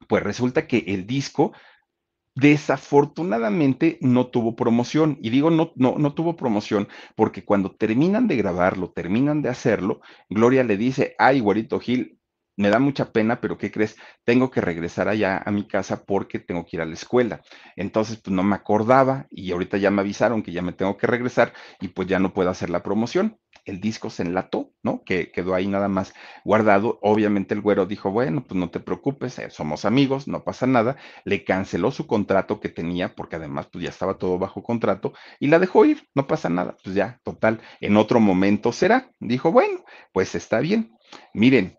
pues resulta que el disco Desafortunadamente no tuvo promoción. Y digo no, no, no tuvo promoción porque cuando terminan de grabarlo, terminan de hacerlo, Gloria le dice, ay, güerito Gil, me da mucha pena, pero ¿qué crees? Tengo que regresar allá a mi casa porque tengo que ir a la escuela. Entonces, pues no me acordaba y ahorita ya me avisaron que ya me tengo que regresar y pues ya no puedo hacer la promoción. El disco se enlató, ¿no? Que quedó ahí nada más guardado. Obviamente el güero dijo, bueno, pues no te preocupes, eh, somos amigos, no pasa nada. Le canceló su contrato que tenía porque además pues ya estaba todo bajo contrato y la dejó ir, no pasa nada. Pues ya, total, en otro momento será. Dijo, bueno, pues está bien. Miren,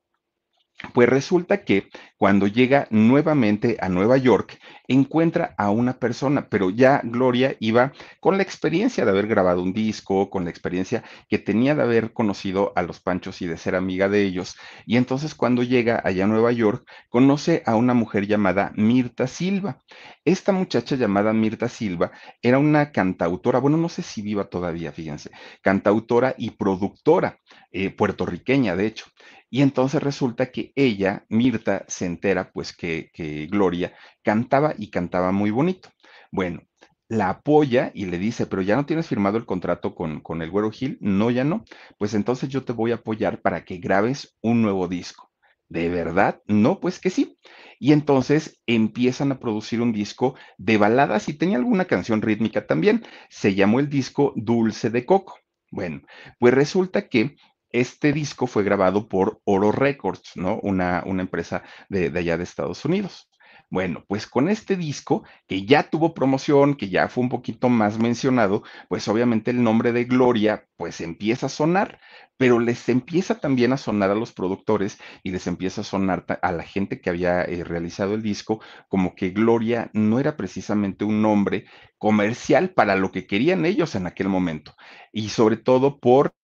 pues resulta que cuando llega nuevamente a Nueva York, encuentra a una persona, pero ya Gloria iba con la experiencia de haber grabado un disco, con la experiencia que tenía de haber conocido a los Panchos y de ser amiga de ellos. Y entonces cuando llega allá a Nueva York, conoce a una mujer llamada Mirta Silva. Esta muchacha llamada Mirta Silva era una cantautora, bueno, no sé si viva todavía, fíjense, cantautora y productora eh, puertorriqueña, de hecho. Y entonces resulta que ella, Mirta, se entera pues que, Gloria cantaba y cantaba muy bonito. Bueno, la apoya y le dice, pero ya no tienes firmado el contrato con, con el Güero Gil. No, ya no. Pues entonces yo te voy a apoyar para que grabes un nuevo disco. ¿De verdad? No, pues que sí. Y entonces empiezan a producir un disco de baladas y tenía alguna canción rítmica también. Se llamó el disco Dulce de Coco. Bueno, pues resulta que este disco fue grabado por Oro Records, ¿no? Una, una empresa de, de allá de Estados Unidos. Bueno, pues con este disco, que ya tuvo promoción, que ya fue un poquito más mencionado, pues obviamente el nombre de Gloria, pues empieza a sonar, pero les empieza también a sonar a los productores y les empieza a sonar a la gente que había eh, realizado el disco, como que Gloria no era precisamente un nombre comercial para lo que querían ellos en aquel momento, y sobre todo por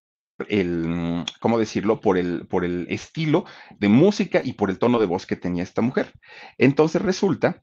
el, ¿cómo decirlo? Por el, por el estilo de música y por el tono de voz que tenía esta mujer. Entonces resulta...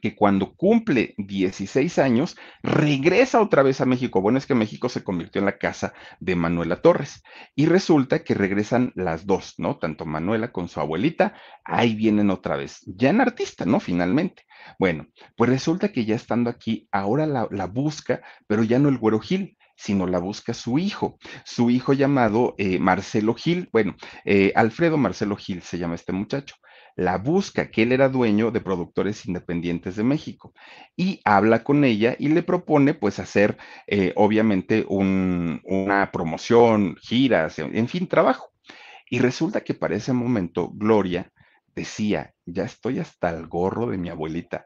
que cuando cumple 16 años regresa otra vez a México. Bueno, es que México se convirtió en la casa de Manuela Torres y resulta que regresan las dos, ¿no? Tanto Manuela con su abuelita, ahí vienen otra vez, ya en artista, ¿no? Finalmente. Bueno, pues resulta que ya estando aquí, ahora la, busca, pero ya no el Güero Gil, sino la busca su hijo, su hijo llamado eh, Marcelo Gil, bueno, eh, Alfredo Marcelo Gil se llama este muchacho. La busca, que él era dueño de productores independientes de México, y habla con ella y le propone pues hacer eh, obviamente una promoción, giras, en fin, trabajo. Y resulta que para ese momento Gloria decía, ya estoy hasta el gorro de mi abuelita,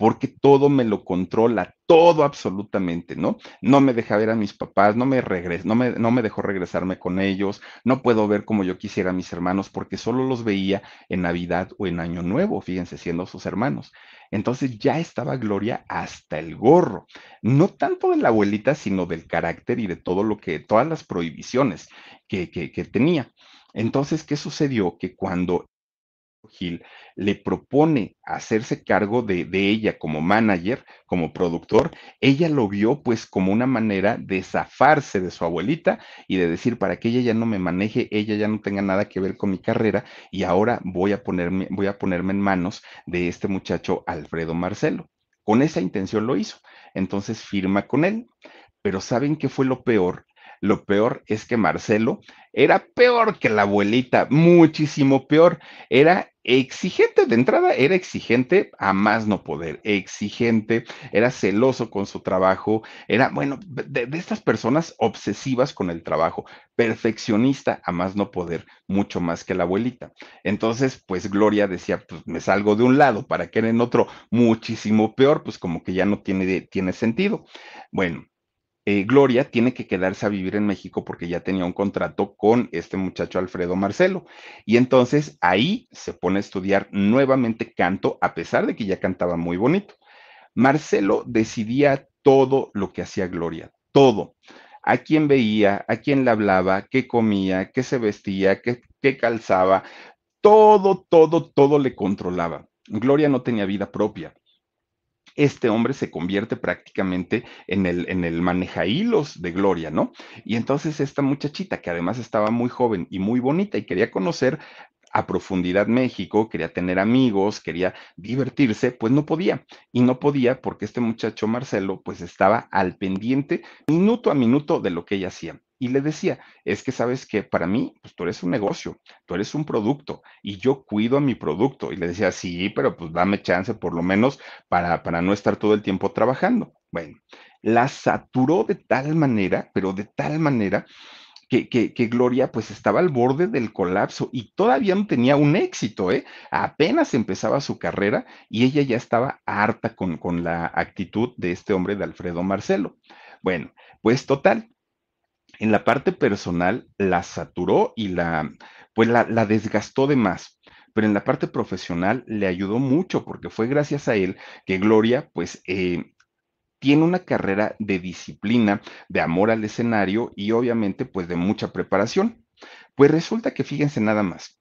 porque todo me lo controla, todo absolutamente, ¿no? No me deja ver a mis papás, no me regres, no me, no me dejó regresarme con ellos, no puedo ver como yo quisiera a mis hermanos porque solo los veía en Navidad o en Año Nuevo, fíjense, siendo sus hermanos. Entonces ya estaba Gloria hasta el gorro, no tanto de la abuelita, sino del carácter y de todo lo que, todas las prohibiciones que, que, que tenía. Entonces, ¿qué sucedió? Que cuando Gil le propone hacerse cargo de, ella como manager, como productor, ella lo vio pues como una manera de zafarse de su abuelita y de decir, para que ella ya no me maneje, ella ya no tenga nada que ver con mi carrera y ahora voy a ponerme, voy a ponerme en manos de este muchacho Alfredo Marcelo. Con esa intención lo hizo. Entonces firma con él. Pero ¿saben qué fue lo peor? Lo peor es que Marcelo era peor que la abuelita, muchísimo peor. Era exigente de entrada, era exigente a más no poder, exigente, era celoso con su trabajo, era, bueno, de, estas personas obsesivas con el trabajo, perfeccionista a más no poder, mucho más que la abuelita. Entonces, pues Gloria decía, pues me salgo de un lado para que en otro muchísimo peor, pues como que ya no tiene, tiene sentido. Bueno, eh, Gloria tiene que quedarse a vivir en México porque ya tenía un contrato con este muchacho Alfredo Marcelo. Y entonces ahí se pone a estudiar nuevamente canto, a pesar de que ya cantaba muy bonito. Marcelo decidía todo lo que hacía Gloria, todo. A quién veía, a quién le hablaba, qué comía, qué se vestía, qué, qué calzaba, todo, todo, todo le controlaba. Gloria no tenía vida propia este hombre se convierte prácticamente en el, en el manejahilos de Gloria, ¿no? Y entonces esta muchachita, que además estaba muy joven y muy bonita y quería conocer a profundidad México, quería tener amigos, quería divertirse, pues no podía. Y no podía porque este muchacho Marcelo pues estaba al pendiente minuto a minuto de lo que ella hacía y le decía, es que sabes que para mí, pues tú eres un negocio, tú eres un producto y yo cuido a mi producto. Y le decía, sí, pero pues dame chance por lo menos para, para no estar todo el tiempo trabajando. Bueno, la saturó de tal manera, pero de tal manera que, que, que, Gloria pues estaba al borde del colapso y todavía no tenía un éxito, ¿eh? Apenas empezaba su carrera y ella ya estaba harta con, con la actitud de este hombre de Alfredo Marcelo. Bueno, pues total, en la parte personal la saturó y la, pues la, la desgastó de más pero en la parte profesional le ayudó mucho porque fue gracias a él que Gloria, pues, eh, tiene una carrera de disciplina, de amor al escenario y obviamente, pues, de mucha preparación. Pues resulta que fíjense nada más,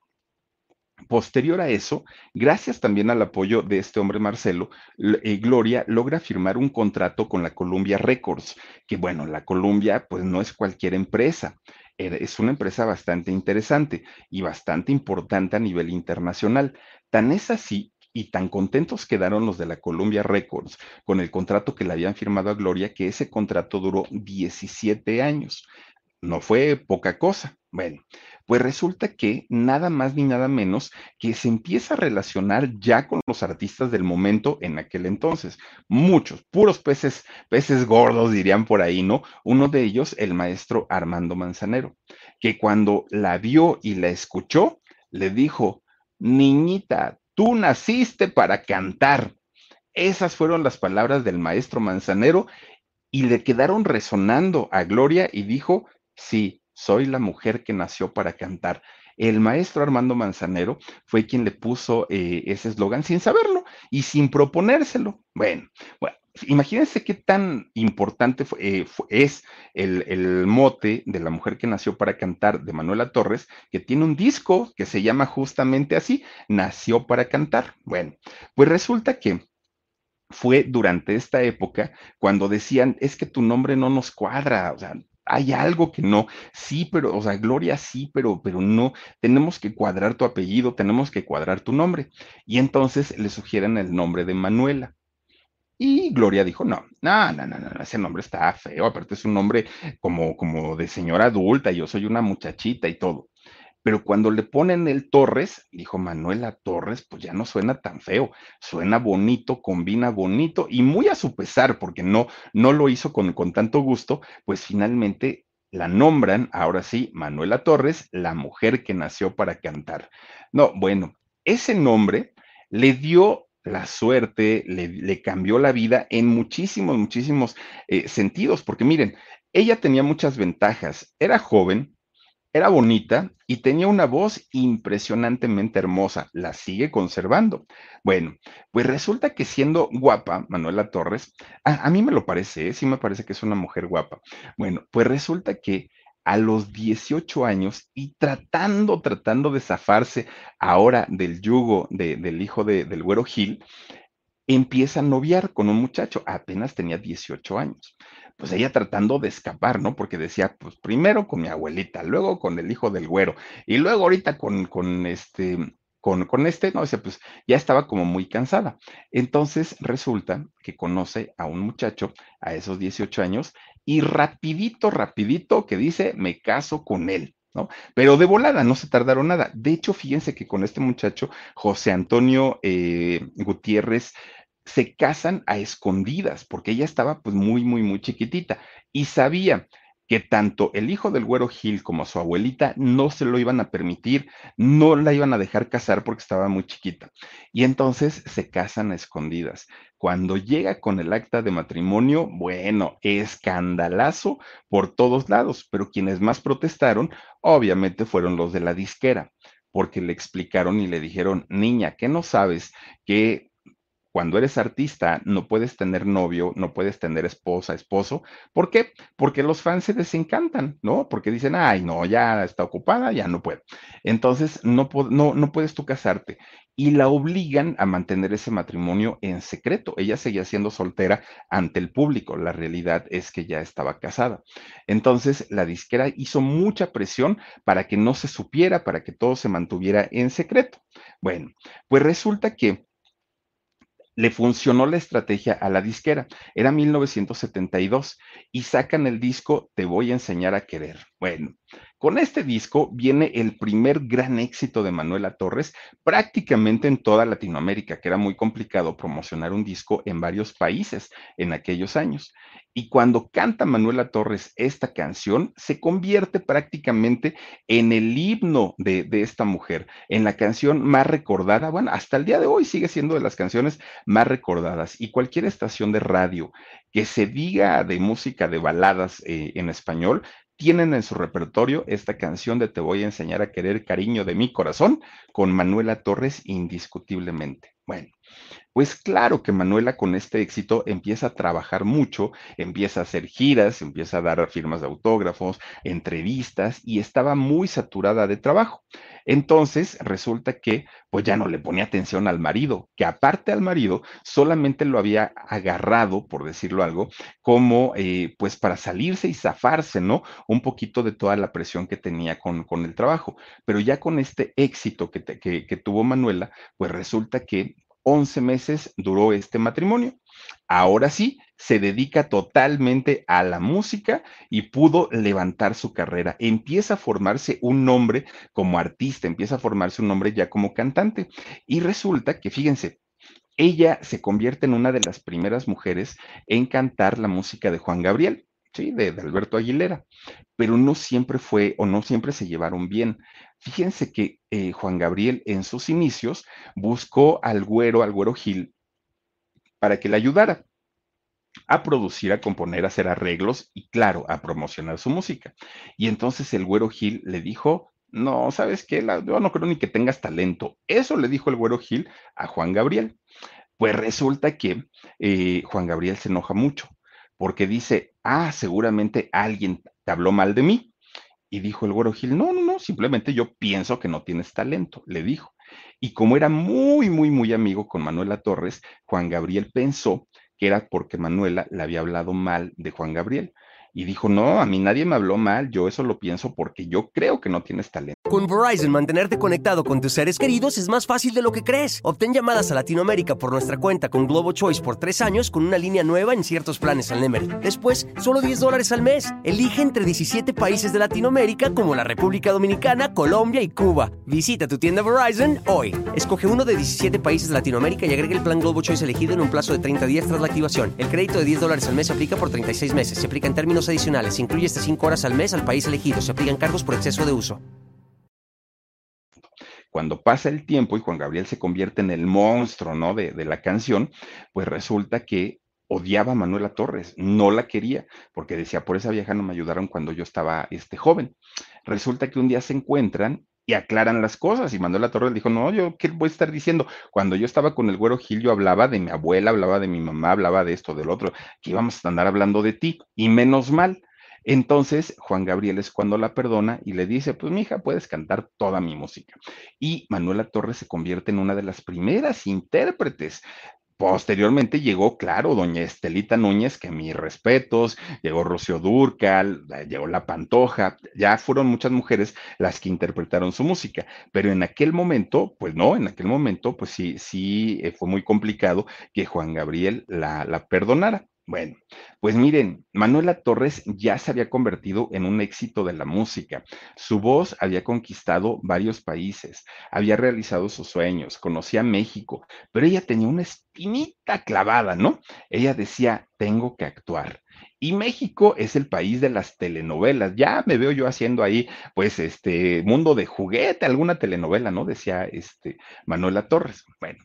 Posterior a eso, gracias también al apoyo de este hombre Marcelo, eh, Gloria logra firmar un contrato con la Columbia Records, que bueno, la Columbia pues no es cualquier empresa, es una empresa bastante interesante y bastante importante a nivel internacional. Tan es así y tan contentos quedaron los de la Columbia Records con el contrato que le habían firmado a Gloria que ese contrato duró 17 años. No fue poca cosa. Bueno, pues resulta que nada más ni nada menos que se empieza a relacionar ya con los artistas del momento en aquel entonces. Muchos, puros peces, peces gordos dirían por ahí, ¿no? Uno de ellos, el maestro Armando Manzanero, que cuando la vio y la escuchó, le dijo, niñita, tú naciste para cantar. Esas fueron las palabras del maestro Manzanero y le quedaron resonando a Gloria y dijo, sí, soy la mujer que nació para cantar. El maestro Armando Manzanero fue quien le puso eh, ese eslogan sin saberlo y sin proponérselo. Bueno, imagínense qué tan importante eh, es el, el, mote de la mujer que nació para cantar de Manuela Torres, que tiene un disco que se llama justamente así, Nació para cantar. Bueno, pues resulta que fue durante esta época cuando decían, es que tu nombre no nos cuadra, o sea, hay algo que no, sí, pero, o sea, Gloria sí, pero, pero no, tenemos que cuadrar tu apellido, tenemos que cuadrar tu nombre. Y entonces le sugieren el nombre de Manuela. Y Gloria dijo, no, no, no, no, no, ese nombre está feo, aparte es un nombre como, como de señora adulta, yo soy una muchachita y todo. Pero cuando le ponen el Torres, dijo Manuela Torres, pues ya no suena tan feo, suena bonito, combina bonito y muy a su pesar, porque no, no lo hizo con, con tanto gusto, pues finalmente la nombran, ahora sí, Manuela Torres, la mujer que nació para cantar. No, bueno, ese nombre le dio la suerte, le, cambió la vida en muchísimos, muchísimos eh, sentidos, porque miren, ella tenía muchas ventajas, era joven, era bonita y tenía una voz impresionantemente hermosa, la sigue conservando. Bueno, pues resulta que siendo guapa, Manuela Torres, a, mí me lo parece, ¿eh? sí me parece que es una mujer guapa. Bueno, pues resulta que a los 18 años y tratando, tratando de zafarse ahora del yugo del hijo del güero Gil, empieza a noviar con un muchacho, apenas tenía 18 años pues ella tratando de escapar, ¿no? Porque decía, pues primero con mi abuelita, luego con el hijo del güero, y luego ahorita con, con este, con, con, este, no, o sea, pues ya estaba como muy cansada. Entonces resulta que conoce a un muchacho a esos 18 años y rapidito, rapidito que dice, me caso con él. ¿No? Pero de volada, no se tardaron nada. De hecho, fíjense que con este muchacho, José Antonio eh, Gutiérrez se casan a escondidas, porque ella estaba pues muy, muy, muy chiquitita y sabía que tanto el hijo del güero Gil como su abuelita no se lo iban a permitir, no la iban a dejar casar porque estaba muy chiquita. Y entonces se casan a escondidas. Cuando llega con el acta de matrimonio, bueno, escandalazo por todos lados, pero quienes más protestaron, obviamente, fueron los de la disquera, porque le explicaron y le dijeron, niña, ¿qué no sabes que cuando eres artista no puedes tener novio, no puedes tener esposa, esposo. ¿Por qué? Porque los fans se desencantan, ¿no? Porque dicen, ay, no, ya está ocupada, ya no puede. Entonces, no, no, no puedes tú casarte. Y la obligan a mantener ese matrimonio en secreto. Ella seguía siendo soltera ante el público. La realidad es que ya estaba casada. Entonces, la disquera hizo mucha presión para que no se supiera, para que todo se mantuviera en secreto. Bueno, pues resulta que le funcionó la estrategia a la disquera. Era 1972 y sacan el disco Te voy a enseñar a querer. Bueno, con este disco viene el primer gran éxito de Manuela Torres prácticamente en toda Latinoamérica, que era muy complicado promocionar un disco en varios países en aquellos años. Y cuando canta Manuela Torres esta canción, se convierte prácticamente en el himno de, de, esta mujer, en la canción más recordada, bueno, hasta el día de hoy sigue siendo de las canciones más recordadas. Y cualquier estación de radio que se diga de música de baladas eh, en español, tienen en su repertorio esta canción de Te voy a enseñar a querer cariño de mi corazón con Manuela Torres indiscutiblemente. Bueno, pues claro que Manuela con este éxito empieza a trabajar mucho, empieza a hacer giras, empieza a dar firmas de autógrafos, entrevistas y estaba muy saturada de trabajo. Entonces resulta que pues ya no le ponía atención al marido, que aparte al marido solamente lo había agarrado, por decirlo algo, como eh, pues para salirse y zafarse, ¿no? Un poquito de toda la presión que tenía con, con el trabajo. Pero ya con este éxito que, que, que tuvo Manuela, pues resulta que 11 meses duró este matrimonio. Ahora sí, se dedica totalmente a la música y pudo levantar su carrera. Empieza a formarse un nombre como artista, empieza a formarse un nombre ya como cantante. Y resulta que, fíjense, ella se convierte en una de las primeras mujeres en cantar la música de Juan Gabriel. Sí, de, Alberto Aguilera, pero no siempre fue o no siempre se llevaron bien. Fíjense que eh, Juan Gabriel en sus inicios buscó al güero, al güero Gil, para que le ayudara a producir, a componer, a hacer arreglos y, claro, a promocionar su música. Y entonces el güero Gil le dijo, no, ¿sabes qué? yo no creo ni que tengas talento. Eso le dijo el güero Gil a Juan Gabriel. Pues resulta que eh, Juan Gabriel se enoja mucho porque dice, ah, seguramente alguien te habló mal de mí. Y dijo el güero Gil, no, no, no, simplemente yo pienso que no tienes talento, le dijo. Y como era muy, muy, muy amigo con Manuela Torres, Juan Gabriel pensó que era porque Manuela le había hablado mal de Juan Gabriel y dijo, no, a mí nadie me habló mal, yo eso lo pienso porque yo creo que no tienes talento. Con Verizon, mantenerte conectado con tus seres queridos es más fácil de lo que crees. Obtén llamadas a Latinoamérica por nuestra cuenta con Globo Choice por tres años con una línea nueva en ciertos planes al Nemery. Después, solo 10 dólares al mes. Elige entre 17 países de Latinoamérica como la República Dominicana, Colombia y Cuba. Visita tu tienda Verizon hoy. Escoge uno de 17 países de Latinoamérica y agrega el plan Globo Choice elegido en un plazo de 30 días tras la activación. El crédito de 10 dólares al mes se aplica por 36 meses. Se aplica en términos adicionales. Se incluye hasta 5 horas al mes al país elegido. Se aplican cargos por exceso de uso. Cuando pasa el tiempo y Juan Gabriel se convierte en el monstruo, ¿no? De, de la canción, pues resulta que odiaba a Manuela Torres, no la quería, porque decía, por esa vieja no me ayudaron cuando yo estaba este, joven. Resulta que un día se encuentran y aclaran las cosas. Y Manuela Torres dijo, no, yo qué voy a estar diciendo. Cuando yo estaba con el güero Gil, yo hablaba de mi abuela, hablaba de mi mamá, hablaba de esto, del otro, que íbamos a andar hablando de ti. Y menos mal. Entonces, Juan Gabriel es cuando la perdona y le dice, pues mi hija, puedes cantar toda mi música. Y Manuela Torres se convierte en una de las primeras intérpretes Posteriormente llegó, claro, doña Estelita Núñez, que mis respetos, llegó Rocío Durcal, llegó La Pantoja, ya fueron muchas mujeres las que interpretaron su música, pero en aquel momento, pues no, en aquel momento, pues sí, sí, eh, fue muy complicado que Juan Gabriel la, la perdonara. Bueno, pues miren, Manuela Torres ya se había convertido en un éxito de la música. Su voz había conquistado varios países, había realizado sus sueños, conocía México, pero ella tenía una espinita clavada, ¿no? Ella decía, tengo que actuar. Y México es el país de las telenovelas. Ya me veo yo haciendo ahí, pues, este mundo de juguete, alguna telenovela, ¿no? Decía este Manuela Torres. Bueno,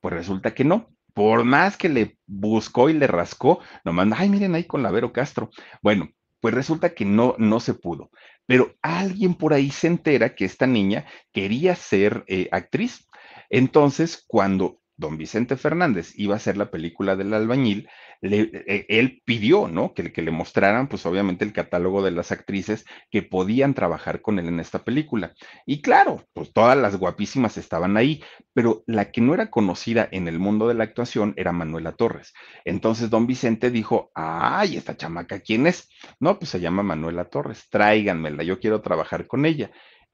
pues resulta que no por más que le buscó y le rascó, nomás, ay, miren ahí con la Vero Castro. Bueno, pues resulta que no, no se pudo. Pero alguien por ahí se entera que esta niña quería ser eh, actriz. Entonces, cuando don Vicente Fernández iba a hacer la película del albañil, eh, él pidió, ¿no? Que, que, le mostraran, pues obviamente, el catálogo de las actrices que podían trabajar con él en esta película. Y claro, pues todas las guapísimas estaban ahí, pero la que no era conocida en el mundo de la actuación era Manuela Torres. Entonces don Vicente dijo, ay, esta chamaca, ¿quién es? No, pues se llama Manuela Torres, tráiganmela, yo quiero trabajar con ella.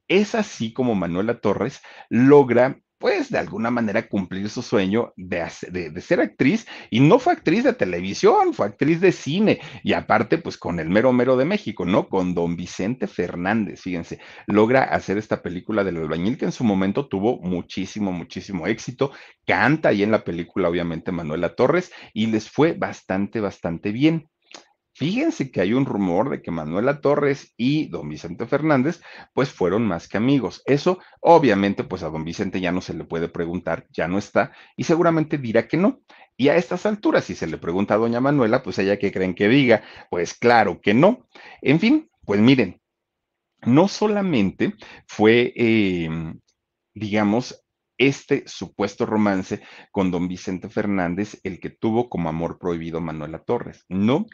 Es así como Manuela Torres logra pues de alguna manera cumplir su sueño de, de, ser actriz y no fue actriz de televisión, fue actriz de cine y aparte pues con el mero mero de México, ¿no? Con don Vicente Fernández, fíjense, logra hacer esta película del albañil que en su momento tuvo muchísimo, muchísimo éxito, canta ahí en la película obviamente Manuela Torres y les fue bastante, bastante bien. Fíjense que hay un rumor de que Manuela Torres y don Vicente Fernández pues fueron más que amigos. Eso obviamente pues a don Vicente ya no se le puede preguntar, ya no está y seguramente dirá que no. Y a estas alturas, si se le pregunta a doña Manuela, pues ella que creen que diga, pues claro que no. En fin, pues miren, no solamente fue, eh, digamos, este supuesto romance con don Vicente Fernández, el que tuvo como amor prohibido Manuela Torres, ¿no?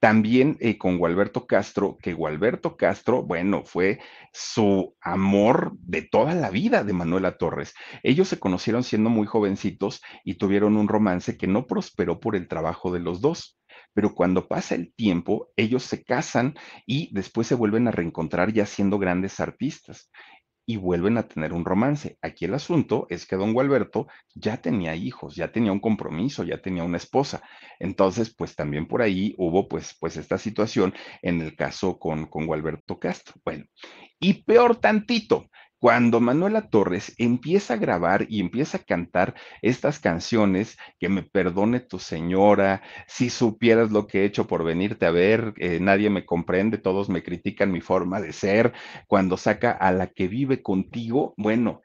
También eh, con Gualberto Castro, que Gualberto Castro, bueno, fue su amor de toda la vida de Manuela Torres. Ellos se conocieron siendo muy jovencitos y tuvieron un romance que no prosperó por el trabajo de los dos pero cuando pasa el tiempo, ellos se casan y después se vuelven a reencontrar ya siendo grandes artistas y vuelven a tener un romance. Aquí el asunto es que don Gualberto ya tenía hijos, ya tenía un compromiso, ya tenía una esposa. Entonces, pues también por ahí hubo pues, pues esta situación en el caso con, con Gualberto Castro. Bueno, y peor tantito, cuando Manuela Torres empieza a grabar y empieza a cantar estas canciones, que me perdone tu señora, si supieras lo que he hecho por venirte a ver, eh, nadie me comprende, todos me critican mi forma de ser, cuando saca a la que vive contigo, bueno,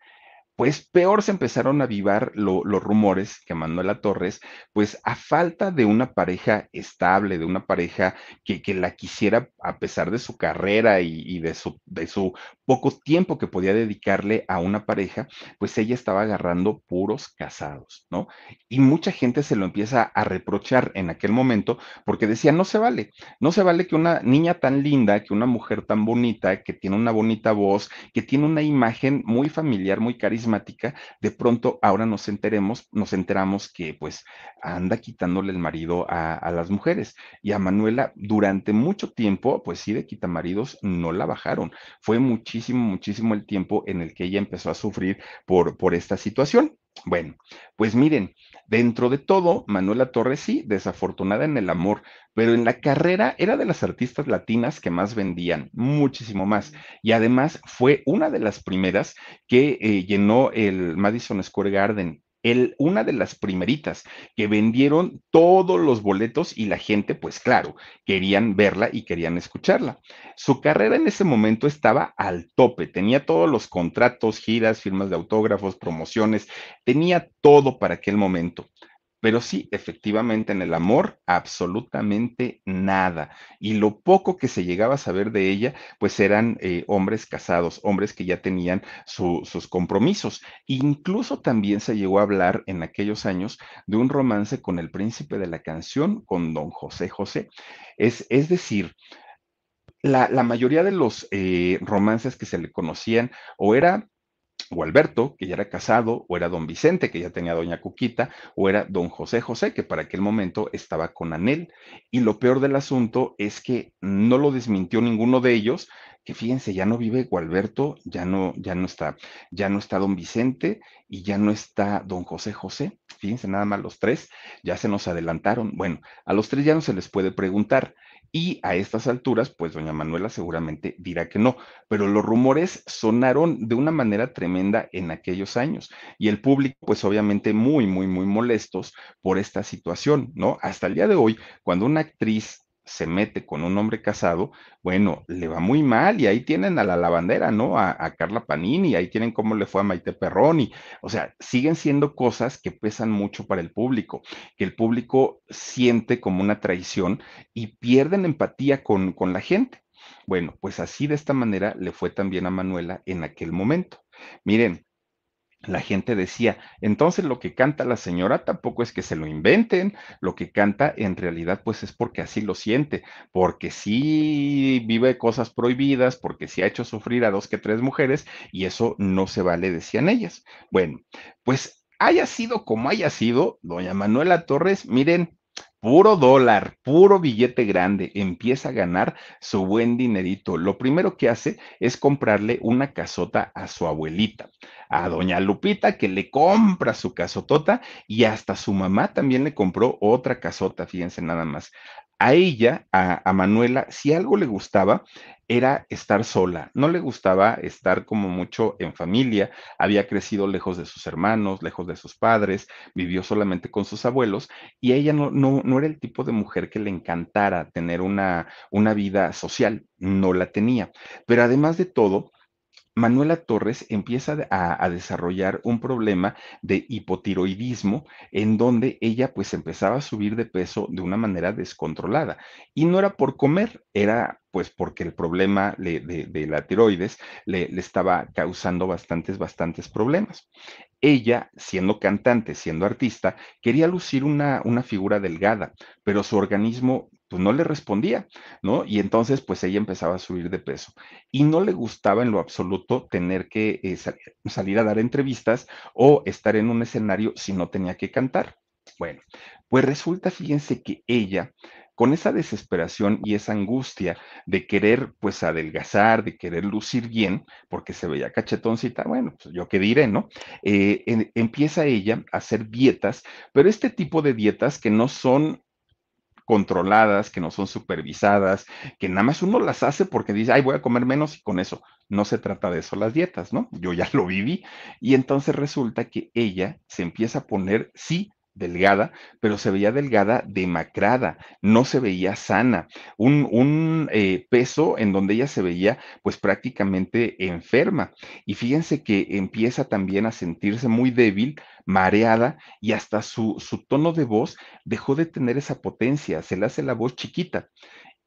pues peor se empezaron a avivar los rumores que Manuela Torres, pues a falta de una pareja estable, de una pareja que, la quisiera a pesar de su carrera y, de, su, de su poco tiempo que podía dedicarle a una pareja, pues ella estaba agarrando puros casados, ¿no? Y mucha gente se lo empieza a reprochar en aquel momento porque decía, no se vale, no se vale que una niña tan linda, que una mujer tan bonita, que tiene una bonita voz, que tiene una imagen muy familiar, muy carismática, de pronto ahora nos enteremos, nos enteramos que pues anda quitándole el marido a, las mujeres. Y a Manuela durante mucho tiempo, pues sí, de quitamaridos no la bajaron. Fue muchísimo, muchísimo el tiempo en el que ella empezó a sufrir por, por esta situación. Bueno, pues miren, dentro de todo, Manuela Torres sí, desafortunada en el amor, pero en la carrera era de las artistas latinas que más vendían, muchísimo más. Y además fue una de las primeras que eh, llenó el Madison Square Garden el, una de las primeritas que vendieron todos los boletos y la gente, pues claro, querían verla y querían escucharla. Su carrera en ese momento estaba al tope, tenía todos los contratos, giras, firmas de autógrafos, promociones, tenía todo para aquel momento. Pero sí, efectivamente, en el amor, absolutamente nada. Y lo poco que se llegaba a saber de ella, pues eran eh, hombres casados, hombres que ya tenían sus compromisos. Incluso también se llegó a hablar en aquellos años de un romance con el príncipe de la canción, con don José José. Es, es decir, la, mayoría de los eh, romances que se le conocían o era o Alberto, que ya era casado, o era don Vicente, que ya tenía doña Cuquita, o era don José José, que para aquel momento estaba con Anel. Y lo peor del asunto es que no lo desmintió ninguno de ellos, que fíjense, ya no vive Gualberto, ya no, ya no está, ya no está don Vicente y ya no está don José José. Fíjense, nada más los tres ya se nos adelantaron. Bueno, a los tres ya no se les puede preguntar. Y a estas alturas, pues doña Manuela seguramente dirá que no, pero los rumores sonaron de una manera tremenda en aquellos años y el público, pues obviamente muy, muy, muy molestos por esta situación, ¿no? Hasta el día de hoy, cuando una actriz se mete con un hombre casado, bueno, le va muy mal y ahí tienen a la lavandera, ¿no? A, Carla Panini, ahí tienen cómo le fue a Maite Perroni. O sea, siguen siendo cosas que pesan mucho para el público, que el público siente como una traición y pierden empatía con, con la gente. Bueno, pues así de esta manera le fue también a Manuela en aquel momento. Miren, la gente decía, entonces lo que canta la señora tampoco es que se lo inventen, lo que canta en realidad pues es porque así lo siente, porque sí vive cosas prohibidas, porque sí ha hecho sufrir a dos que tres mujeres y eso no se vale, decían ellas. Bueno, pues haya sido como haya sido, doña Manuela Torres, miren, Puro dólar, puro billete grande, empieza a ganar su buen dinerito. Lo primero que hace es comprarle una casota a su abuelita, a doña Lupita, que le compra su casotota y hasta su mamá también le compró otra casota, fíjense nada más a ella, a, Manuela, si algo le gustaba, era estar sola. No le gustaba estar como mucho en familia. Había crecido lejos de sus hermanos, lejos de sus padres, vivió solamente con sus abuelos y ella no, no, no era el tipo de mujer que le encantara tener una, una vida social. No la tenía. Pero además de todo, Manuela Torres empieza a, desarrollar un problema de hipotiroidismo en donde ella pues empezaba a subir de peso de una manera descontrolada. Y no era por comer, era pues porque el problema de, la tiroides le, le, estaba causando bastantes, bastantes problemas. Ella, siendo cantante, siendo artista, quería lucir una, una figura delgada, pero su organismo pues no le respondía, ¿no? Y entonces pues ella empezaba a subir de peso y no le gustaba en lo absoluto tener que eh, salir a dar entrevistas o estar en un escenario si no tenía que cantar. Bueno, pues resulta, fíjense que ella con esa desesperación y esa angustia de querer pues adelgazar, de querer lucir bien, porque se veía cachetoncita, bueno, pues yo qué diré, ¿no? Eh, empieza ella a hacer dietas, pero este tipo de dietas que no son controladas, que no son supervisadas, que nada más uno las hace porque dice, ay, voy a comer menos y con eso. No se trata de eso las dietas, ¿no? Yo ya lo viví. Y entonces resulta que ella se empieza a poner, sí, delgada, pero se veía delgada, demacrada, no se veía sana, un, un eh, peso en donde ella se veía pues prácticamente enferma. Y fíjense que empieza también a sentirse muy débil, mareada y hasta su, su tono de voz dejó de tener esa potencia, se le hace la voz chiquita.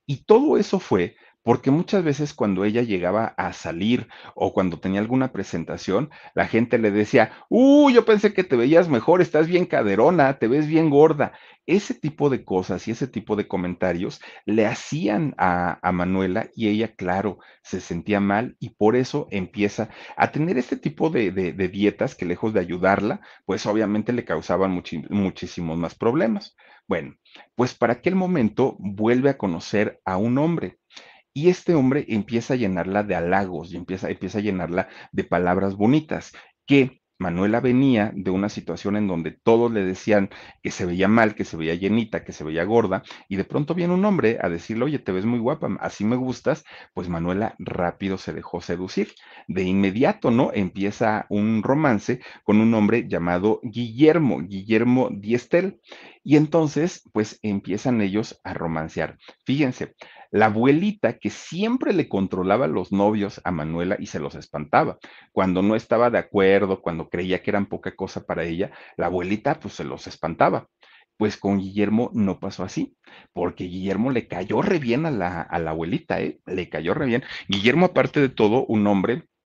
Y todo eso fue porque muchas veces cuando ella llegaba a salir o cuando tenía alguna presentación, la gente le decía, uh, yo pensé que te veías mejor, estás bien caderona, te ves bien gorda. Ese tipo de cosas y ese tipo de comentarios le hacían a, Manuela y ella, claro, se sentía mal y por eso empieza a tener este tipo de, dietas que lejos de ayudarla, pues obviamente le causaban muchísimos más problemas. Bueno, pues para aquel momento vuelve a conocer a un hombre y este hombre empieza a llenarla de halagos y empieza, empieza a llenarla de palabras bonitas, que Manuela venía de una situación en donde todos le decían que se veía mal, que se veía llenita, que se veía gorda, y de pronto viene un hombre a decirle, oye, te ves muy guapa, así me gustas, pues Manuela rápido se dejó seducir. De inmediato, ¿no? Empieza un romance con un hombre llamado Guillermo, Guillermo Diestel, y entonces, pues empiezan ellos a romancear. Fíjense, la abuelita que siempre le controlaba los novios a Manuela y se los espantaba. Cuando no estaba de acuerdo, cuando creía que eran poca cosa para ella, la abuelita pues se los espantaba. Pues con Guillermo no pasó así, porque Guillermo le cayó re bien a la, abuelita, ¿eh? Le cayó re bien. Guillermo, aparte de todo, un hombre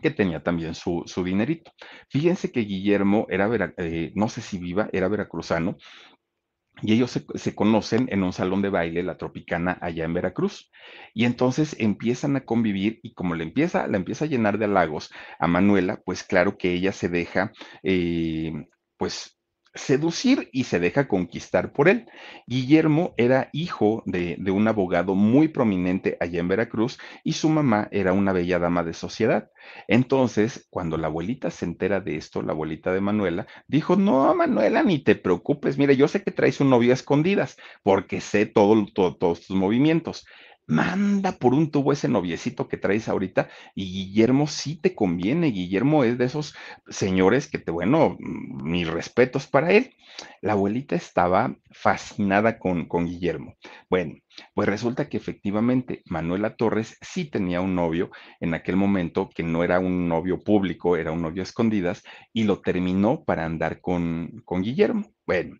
que tenía también su, dinerito. Fíjense que Guillermo era, eh, no sé si viva, era veracruzano, y ellos se, conocen en un salón de baile, la Tropicana, allá en Veracruz. Y entonces empiezan a convivir y como le empieza, la empieza a llenar de halagos a Manuela, pues claro que ella se deja, eh, pues seducir y se deja conquistar por él. Guillermo era hijo de, de, un abogado muy prominente allá en Veracruz y su mamá era una bella dama de sociedad. Entonces, cuando la abuelita se entera de esto, la abuelita de Manuela, dijo, no, Manuela, ni te preocupes, mire, yo sé que traes un novio a escondidas porque sé todo, todo, todos tus movimientos manda por un tubo ese noviecito que traes ahorita y Guillermo sí te conviene. Guillermo es de esos señores que te, bueno, mis respetos para él. La abuelita estaba fascinada con, con Guillermo. Bueno, pues resulta que efectivamente Manuela Torres sí tenía un novio en aquel momento que no era un novio público, era un novio a escondidas y lo terminó para andar con, con Guillermo. Bueno,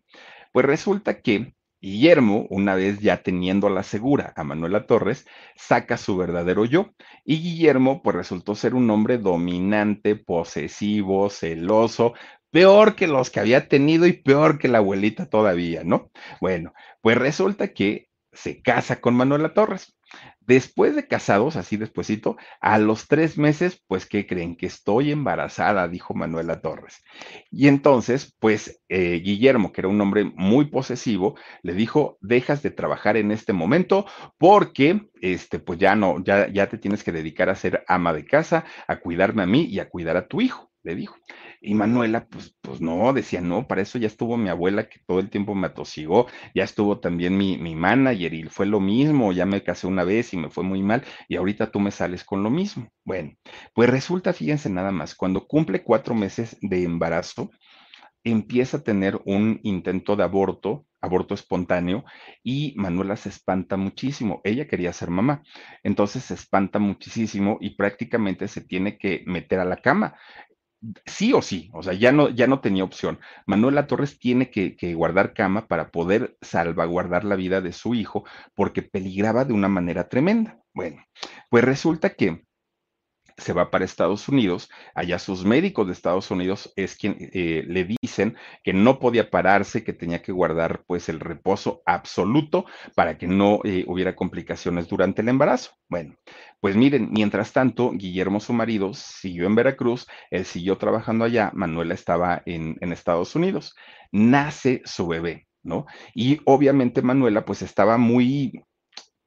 pues resulta que Guillermo, una vez ya teniendo la segura a Manuela Torres, saca su verdadero yo. Y Guillermo, pues resultó ser un hombre dominante, posesivo, celoso, peor que los que había tenido y peor que la abuelita todavía, ¿no? Bueno, pues resulta que se casa con Manuela Torres. Después de casados, así despuesito, a los tres meses, pues, ¿qué creen? Que estoy embarazada, dijo Manuela Torres. Y entonces, pues, eh, Guillermo, que era un hombre muy posesivo, le dijo, dejas de trabajar en este momento porque, este, pues ya no, ya, ya te tienes que dedicar a ser ama de casa, a cuidarme a mí y a cuidar a tu hijo le dijo. Y Manuela, pues, pues no, decía, no, para eso ya estuvo mi abuela que todo el tiempo me atosigó, ya estuvo también mi, mi manager y fue lo mismo, ya me casé una vez y me fue muy mal y ahorita tú me sales con lo mismo. Bueno, pues resulta, fíjense nada más, cuando cumple cuatro meses de embarazo, empieza a tener un intento de aborto, aborto espontáneo, y Manuela se espanta muchísimo. Ella quería ser mamá, entonces se espanta muchísimo y prácticamente se tiene que meter a la cama sí o sí, o sea, ya no, ya no tenía opción. Manuela Torres tiene que, que, guardar cama para poder salvaguardar la vida de su hijo porque peligraba de una manera tremenda. Bueno, pues resulta que se va para Estados Unidos, allá sus médicos de Estados Unidos es quien eh, le dicen que no podía pararse, que tenía que guardar pues el reposo absoluto para que no eh, hubiera complicaciones durante el embarazo. Bueno, pues miren, mientras tanto, Guillermo, su marido, siguió en Veracruz, él siguió trabajando allá, Manuela estaba en, en Estados Unidos, nace su bebé. ¿no? Y obviamente Manuela pues estaba muy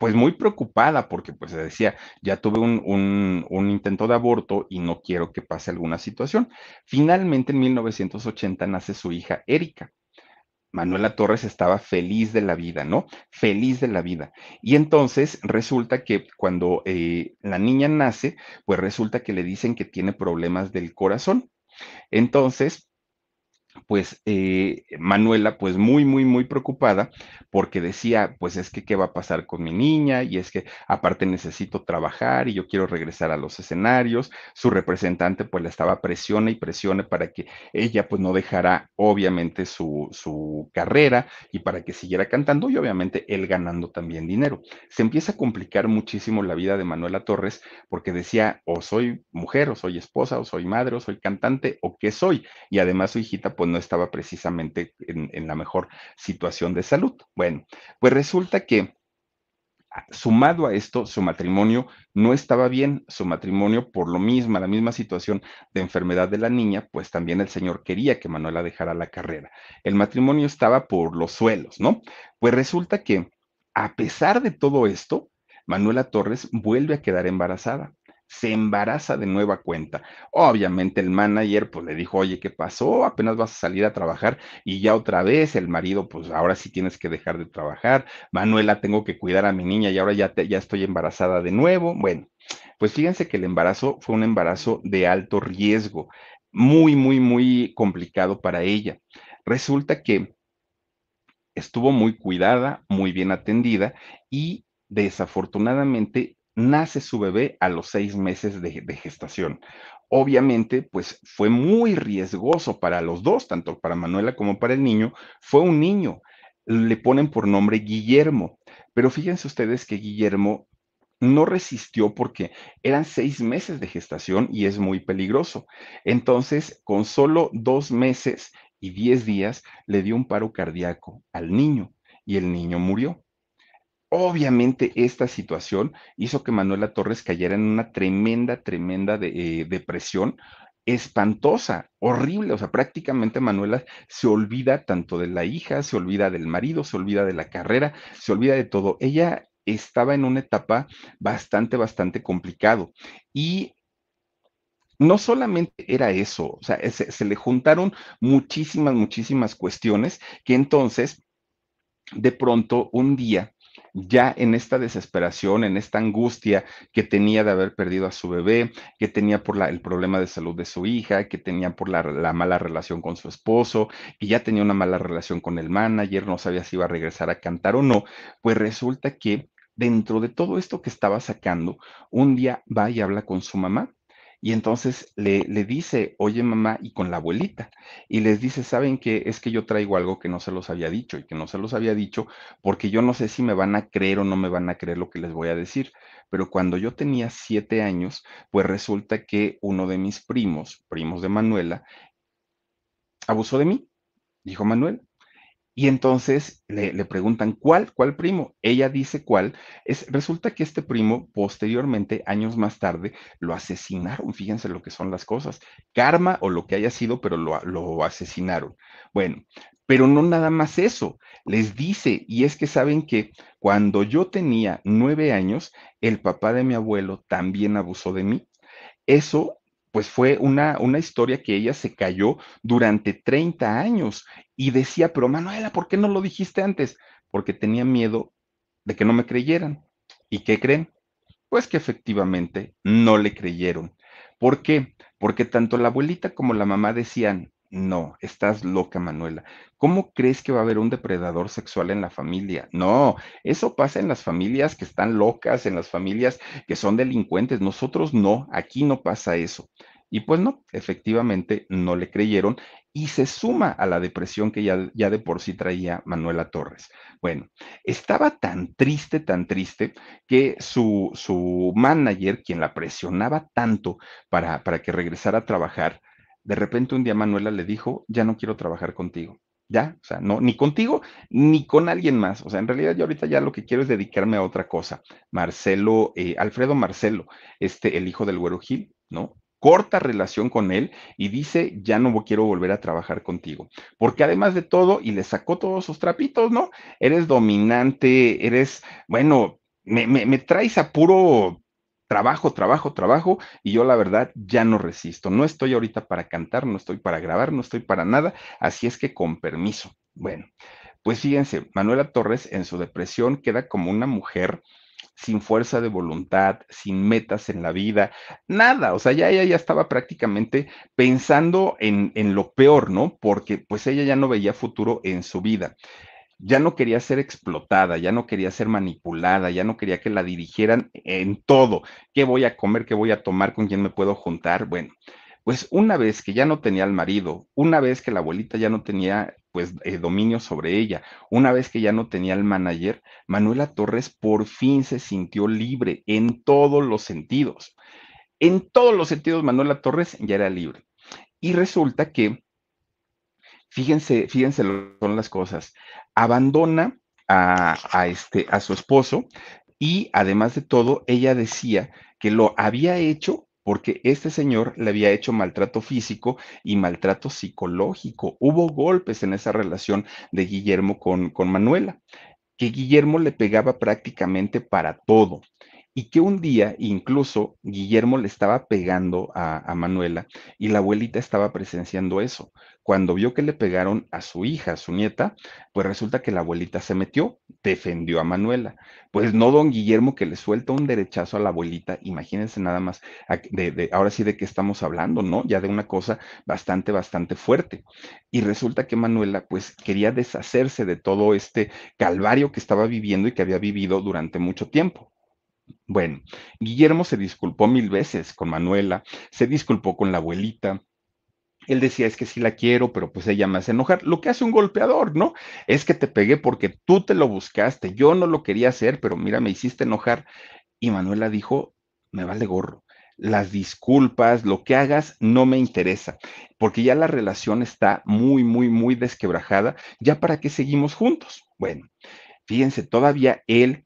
pues muy preocupada porque pues decía, ya tuve un, un, intento de aborto y no quiero que pase alguna situación. Finalmente en 1980 nace su hija Erika. Manuela Torres estaba feliz de la vida, ¿no? Feliz de la vida. Y entonces resulta que cuando eh, la niña nace, pues resulta que le dicen que tiene problemas del corazón. Entonces, pues eh, Manuela, pues muy, muy, muy preocupada porque decía, pues es que qué va a pasar con mi niña y es que aparte necesito trabajar y yo quiero regresar a los escenarios. Su representante pues la estaba presione y presione para que ella pues no dejara obviamente su, su carrera y para que siguiera cantando y obviamente él ganando también dinero. Se empieza a complicar muchísimo la vida de Manuela Torres porque decía, o soy mujer, o soy esposa, o soy madre, o soy cantante, o qué soy. Y además su hijita pues no estaba precisamente en, la mejor situación de salud. Bueno, pues resulta que ah, sumado a esto, su matrimonio no estaba bien, su matrimonio por lo mismo, la misma situación de enfermedad de la niña, pues también el señor quería que Manuela dejara la carrera. El matrimonio estaba por los suelos, ¿no? Pues resulta que a pesar de todo esto, Manuela Torres vuelve a quedar embarazada se embaraza de nueva cuenta. Obviamente el manager pues le dijo, oye, ¿qué pasó? Apenas vas a salir a trabajar y ya otra vez el marido, pues ahora sí tienes que dejar de trabajar. Manuela, tengo que cuidar a mi niña y ahora ya, ya estoy embarazada de nuevo. Bueno, pues fíjense que el embarazo fue un embarazo de alto riesgo, muy, muy, muy complicado para ella. Resulta que estuvo muy cuidada, muy bien atendida y desafortunadamente nace su bebé a los seis meses de, gestación. Obviamente, pues fue muy riesgoso para los dos, tanto para Manuela como para el niño. Fue un niño. Le ponen por nombre Guillermo. Pero fíjense ustedes que Guillermo no resistió porque eran seis meses de gestación y es muy peligroso. Entonces, con solo dos meses y diez días, le dio un paro cardíaco al niño y el niño murió. Obviamente esta situación hizo que Manuela Torres cayera en una tremenda, tremenda eh, depresión espantosa, horrible, o sea, prácticamente Manuela se olvida tanto de la hija, se olvida del marido, se olvida de la carrera, se olvida de todo. Ella estaba en una etapa bastante, bastante complicado y no solamente era eso, o sea, se, se, le juntaron muchísimas, muchísimas cuestiones que entonces, de pronto, un día, ya en esta desesperación, en esta angustia que tenía de haber perdido a su bebé, que tenía por la, el problema de salud de su hija, que tenía por la, la, mala relación con su esposo, que ya tenía una mala relación con el manager, no sabía si iba a regresar a cantar o no, pues resulta que dentro de todo esto que estaba sacando, un día va y habla con su mamá y entonces le, le, dice, oye mamá, y con la abuelita, y les dice, ¿saben qué? Es que yo traigo algo que no se los había dicho y que no se los había dicho porque yo no sé si me van a creer o no me van a creer lo que les voy a decir. Pero cuando yo tenía siete años, pues resulta que uno de mis primos, primos de Manuela, abusó de mí, dijo Manuel. Y entonces le, preguntan, ¿cuál? ¿Cuál primo? Ella dice cuál. Es, resulta que este primo, posteriormente, años más tarde, lo asesinaron. Fíjense lo que son las cosas. Karma o lo que haya sido, pero lo, lo asesinaron. Bueno, pero no nada más eso. Les dice, y es que saben que cuando yo tenía nueve años, el papá de mi abuelo también abusó de mí. Eso pues fue una, una historia que ella se cayó durante 30 años y decía, pero Manuela, ¿por qué no lo dijiste antes? Porque tenía miedo de que no me creyeran. ¿Y qué creen? Pues que efectivamente no le creyeron. ¿Por qué? Porque tanto la abuelita como la mamá decían, no, estás loca, Manuela. ¿Cómo crees que va a haber un depredador sexual en la familia? No, eso pasa en las familias que están locas, en las familias que son delincuentes. Nosotros no, aquí no pasa eso. Y pues no, efectivamente no le creyeron y se suma a la depresión que ya, ya, de por sí traía Manuela Torres. Bueno, estaba tan triste, tan triste, que su, su manager, quien la presionaba tanto para, para que regresara a trabajar, de repente un día Manuela le dijo, ya no quiero trabajar contigo. Ya, o sea, no, ni contigo, ni con alguien más. O sea, en realidad yo ahorita ya lo que quiero es dedicarme a otra cosa. Marcelo, eh, Alfredo Marcelo, este, el hijo del Güero Gil, ¿no? corta relación con él y dice, ya no quiero volver a trabajar contigo. Porque además de todo, y le sacó todos sus trapitos, ¿no? Eres dominante, eres, bueno, me, me, me traes a puro trabajo, trabajo, trabajo, y yo la verdad ya no resisto. No estoy ahorita para cantar, no estoy para grabar, no estoy para nada, así es que con permiso. Bueno, pues fíjense, Manuela Torres en su depresión queda como una mujer sin fuerza de voluntad, sin metas en la vida, nada, o sea, ya ella ya estaba prácticamente pensando en, en lo peor, ¿no? Porque pues ella ya no veía futuro en su vida ya no quería ser explotada, ya no quería ser manipulada, ya no quería que la dirigieran en todo. ¿Qué voy a comer? ¿Qué voy a tomar? ¿Con quién me puedo juntar? Bueno, pues una vez que ya no tenía al marido, una vez que la abuelita ya no tenía pues eh, dominio sobre ella, una vez que ya no tenía al manager, Manuela Torres por fin se sintió libre en todos los sentidos. En todos los sentidos, Manuela Torres ya era libre. Y resulta que Fíjense, fíjense lo son las cosas. Abandona a, a, este, a su esposo y además de todo, ella decía que lo había hecho porque este señor le había hecho maltrato físico y maltrato psicológico. Hubo golpes en esa relación de Guillermo con, con Manuela, que Guillermo le pegaba prácticamente para todo y que un día incluso Guillermo le estaba pegando a, a, Manuela y la abuelita estaba presenciando eso. Cuando vio que le pegaron a su hija, a su nieta, pues resulta que la abuelita se metió, defendió a Manuela. Pues no don Guillermo que le suelta un derechazo a la abuelita, imagínense nada más, de, ahora sí de qué estamos hablando, ¿no? Ya de una cosa bastante, bastante fuerte. Y resulta que Manuela pues quería deshacerse de todo este calvario que estaba viviendo y que había vivido durante mucho tiempo. Bueno, Guillermo se disculpó mil veces con Manuela, se disculpó con la abuelita. Él decía, es que sí la quiero, pero pues ella me hace enojar. Lo que hace un golpeador, ¿no? Es que te pegué porque tú te lo buscaste, yo no lo quería hacer, pero mira, me hiciste enojar. Y Manuela dijo, me vale gorro. Las disculpas, lo que hagas, no me interesa, porque ya la relación está muy, muy, muy desquebrajada. ¿Ya para qué seguimos juntos? Bueno, fíjense, todavía él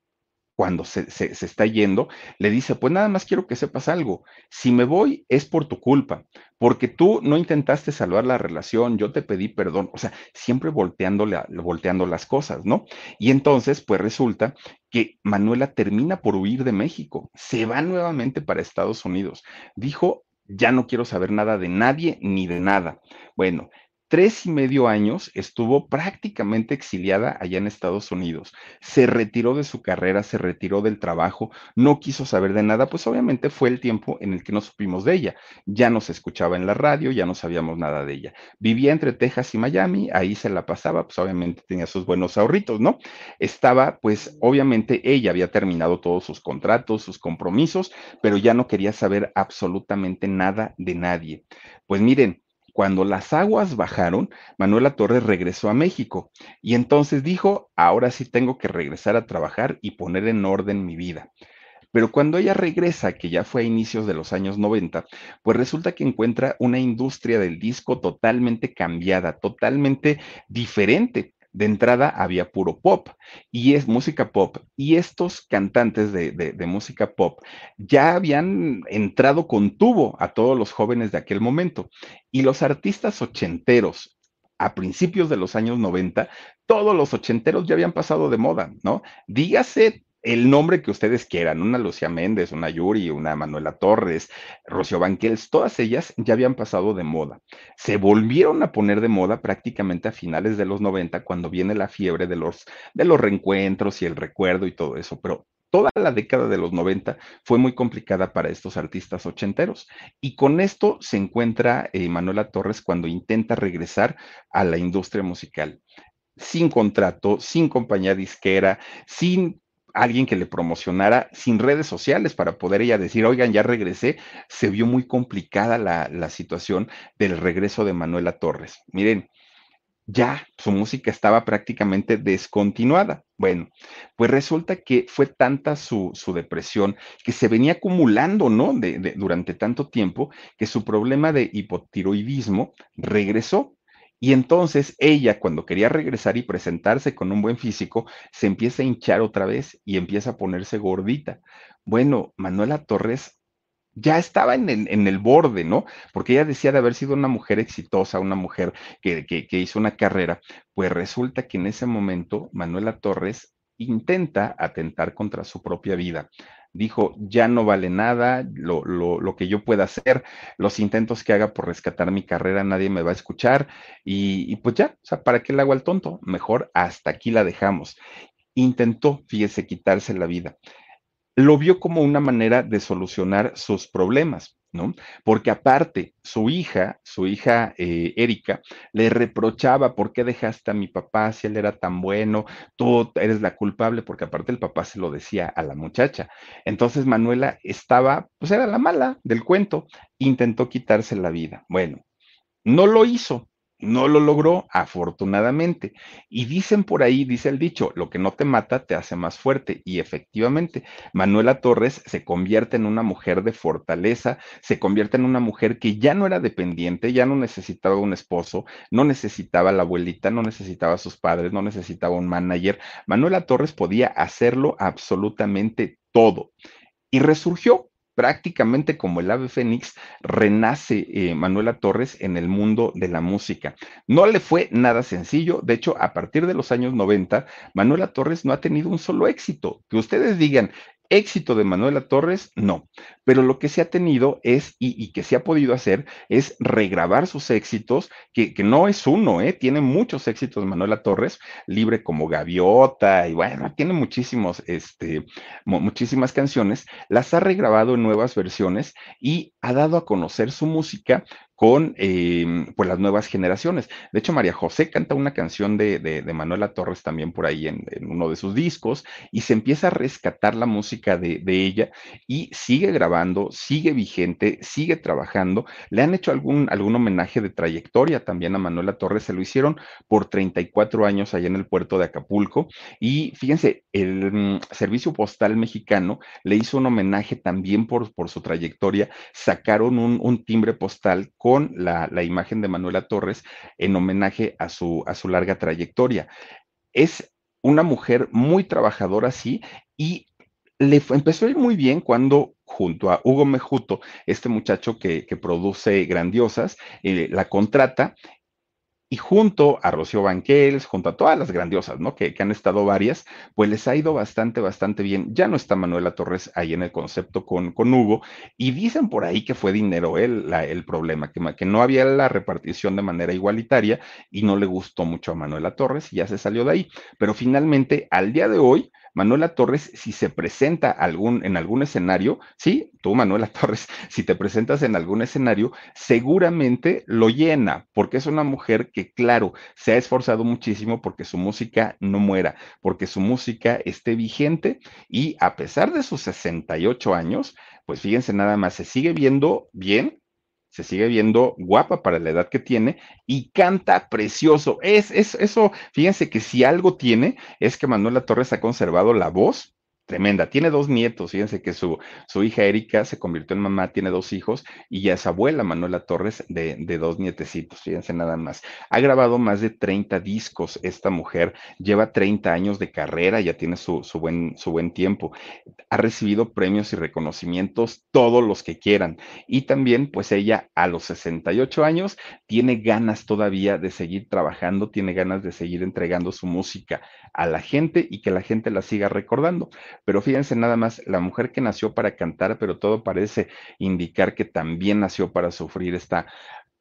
cuando se, se, está yendo, le dice, pues nada más quiero que sepas algo, si me voy es por tu culpa, porque tú no intentaste salvar la relación, yo te pedí perdón, o sea, siempre volteándole, volteando las cosas, ¿no? Y entonces, pues resulta que Manuela termina por huir de México, se va nuevamente para Estados Unidos, dijo, ya no quiero saber nada de nadie ni de nada. Bueno, tres y medio años estuvo prácticamente exiliada allá en Estados Unidos. Se retiró de su carrera, se retiró del trabajo, no quiso saber de nada, pues obviamente fue el tiempo en el que no supimos de ella. Ya no se escuchaba en la radio, ya no sabíamos nada de ella. Vivía entre Texas y Miami, ahí se la pasaba, pues obviamente tenía sus buenos ahorritos, ¿no? Estaba, pues obviamente ella había terminado todos sus contratos, sus compromisos, pero ya no quería saber absolutamente nada de nadie. Pues miren, cuando las aguas bajaron, Manuela Torres regresó a México y entonces dijo, ahora sí tengo que regresar a trabajar y poner en orden mi vida. Pero cuando ella regresa, que ya fue a inicios de los años 90, pues resulta que encuentra una industria del disco totalmente cambiada, totalmente diferente de entrada había puro pop y es música pop. Y estos cantantes de, de, música pop ya habían entrado con tubo a todos los jóvenes de aquel momento. Y los artistas ochenteros, a principios de los años 90, todos los ochenteros ya habían pasado de moda, ¿no? Dígase el nombre que ustedes quieran, una Lucía Méndez, una Yuri, una Manuela Torres, Rocío Banquels, todas ellas ya habían pasado de moda. Se volvieron a poner de moda prácticamente a finales de los 90, cuando viene la fiebre de los, de los reencuentros y el recuerdo y todo eso, pero toda la década de los 90 fue muy complicada para estos artistas ochenteros. Y con esto se encuentra eh, Manuela Torres cuando intenta regresar a la industria musical sin contrato, sin compañía disquera, sin alguien que le promocionara sin redes sociales para poder ella decir, oigan, ya regresé, se vio muy complicada la, la situación del regreso de Manuela Torres. Miren, ya su música estaba prácticamente descontinuada. Bueno, pues resulta que fue tanta su, su depresión que se venía acumulando, ¿no? De, de, durante tanto tiempo que su problema de hipotiroidismo regresó y entonces ella, cuando quería regresar y presentarse con un buen físico, se empieza a hinchar otra vez y empieza a ponerse gordita. Bueno, Manuela Torres ya estaba en el, borde, ¿no? Porque ella decía de haber sido una mujer exitosa, una mujer que hizo una carrera. Pues resulta que en ese momento Manuela Torres intenta atentar contra su propia vida dijo, ya no vale nada, lo, lo, lo, que yo pueda hacer, los intentos que haga por rescatar mi carrera, nadie me va a escuchar y, y pues ya, o sea, ¿para qué le hago al tonto? Mejor hasta aquí la dejamos. Intentó, fíjese, quitarse la vida. Lo vio como una manera de solucionar sus problemas. Porque aparte, su hija, su hija eh, Erika, le reprochaba, ¿por qué dejaste a mi papá si él era tan bueno? Tú eres la culpable, porque aparte el papá se lo decía a la muchacha. Entonces Manuela estaba, pues era la mala del cuento, intentó quitarse la vida. Bueno, no lo hizo, no lo logró, afortunadamente. Y dicen por ahí, dice el dicho, lo que no te mata te hace más fuerte. Y efectivamente, Manuela Torres se convierte en una mujer de fortaleza, se convierte en una mujer que ya no era dependiente, ya no necesitaba un esposo, no necesitaba la abuelita, no necesitaba a sus padres, no necesitaba un manager. Manuela Torres podía hacerlo absolutamente todo. Y resurgió, prácticamente como el ave fénix, renace eh, Manuela Torres en el mundo de la música. No le fue nada sencillo, de hecho, a partir de los años 90, Manuela Torres no ha tenido un solo éxito. Que ustedes digan, Éxito de Manuela Torres, no. Pero lo que se ha tenido es, y, que se ha podido hacer, es regrabar sus éxitos, que, que, no es uno, ¿eh? Tiene muchos éxitos Manuela Torres, libre como gaviota, y bueno, tiene muchísimos, este, muchísimas canciones, las ha regrabado en nuevas versiones y ha dado a conocer su música con eh, pues las nuevas generaciones. De hecho, María José canta una canción de, de, Manuela Torres también por ahí en, uno de sus discos y se empieza a rescatar la música de, de, ella y sigue grabando, sigue vigente, sigue trabajando. Le han hecho algún, algún homenaje de trayectoria también a Manuela Torres, se lo hicieron por 34 años allá en el puerto de Acapulco y fíjense, el um, Servicio Postal Mexicano le hizo un homenaje también por, por su trayectoria, sacaron un, un timbre postal con la, la, imagen de Manuela Torres en homenaje a su, a su larga trayectoria. Es una mujer muy trabajadora, sí, y le empezó a ir muy bien cuando junto a Hugo Mejuto, este muchacho que, produce grandiosas, eh, la contrata y junto a Rocío Banquels, junto a todas las grandiosas, ¿no? Que, han estado varias, pues les ha ido bastante, bastante bien. Ya no está Manuela Torres ahí en el concepto con, con Hugo, y dicen por ahí que fue dinero el, el problema, que, que no había la repartición de manera igualitaria y no le gustó mucho a Manuela Torres y ya se salió de ahí. Pero finalmente, al día de hoy, Manuela Torres, si se presenta en algún escenario, sí, tú, Manuela Torres, si te presentas en algún escenario, seguramente lo llena, porque es una mujer que, claro, se ha esforzado muchísimo porque su música no muera, porque su música esté vigente y a pesar de sus 68 años, pues fíjense nada más, se sigue viendo bien, se sigue viendo guapa para la edad que tiene y canta precioso. Es, es eso, fíjense que si algo tiene es que Manuela Torres ha conservado la voz tremenda. Tiene dos nietos, fíjense que su, su hija Erika se convirtió en mamá, tiene dos hijos y ya es abuela Manuela Torres de, de, dos nietecitos, fíjense nada más. Ha grabado más de 30 discos esta mujer, lleva 30 años de carrera, ya tiene su, su, buen, su buen tiempo. Ha recibido premios y reconocimientos todos los que quieran. Y también, pues ella a los 68 años tiene ganas todavía de seguir trabajando, tiene ganas de seguir entregando su música a la gente y que la gente la siga recordando. Pero fíjense nada más, la mujer que nació para cantar, pero todo parece indicar que también nació para sufrir esta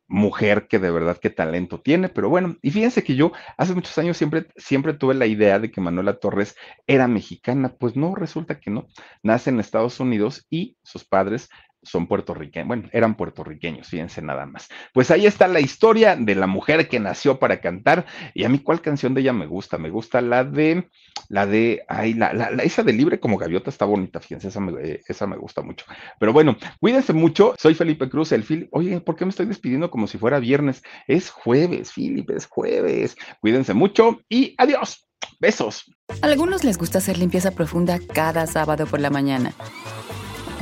mujer que de verdad qué talento tiene, pero bueno, y fíjense que yo hace muchos años siempre, siempre tuve la idea de que Manuela Torres era mexicana, pues no, resulta que no, nace en Estados Unidos y sus padres son puertorriqueños, bueno, eran puertorriqueños, fíjense nada más. Pues ahí está la historia de la mujer que nació para cantar. Y a mí, ¿cuál canción de ella me gusta? Me gusta la de, la de, ay, la, la, esa de Libre como Gaviota está bonita, fíjense, esa me, eh, esa me gusta mucho. Pero bueno, cuídense mucho. Soy Felipe Cruz, el Philip. Oye, ¿por qué me estoy despidiendo como si fuera viernes? Es jueves, Philip, es jueves. Cuídense mucho y adiós. Besos. A algunos les gusta hacer limpieza profunda cada sábado por la mañana.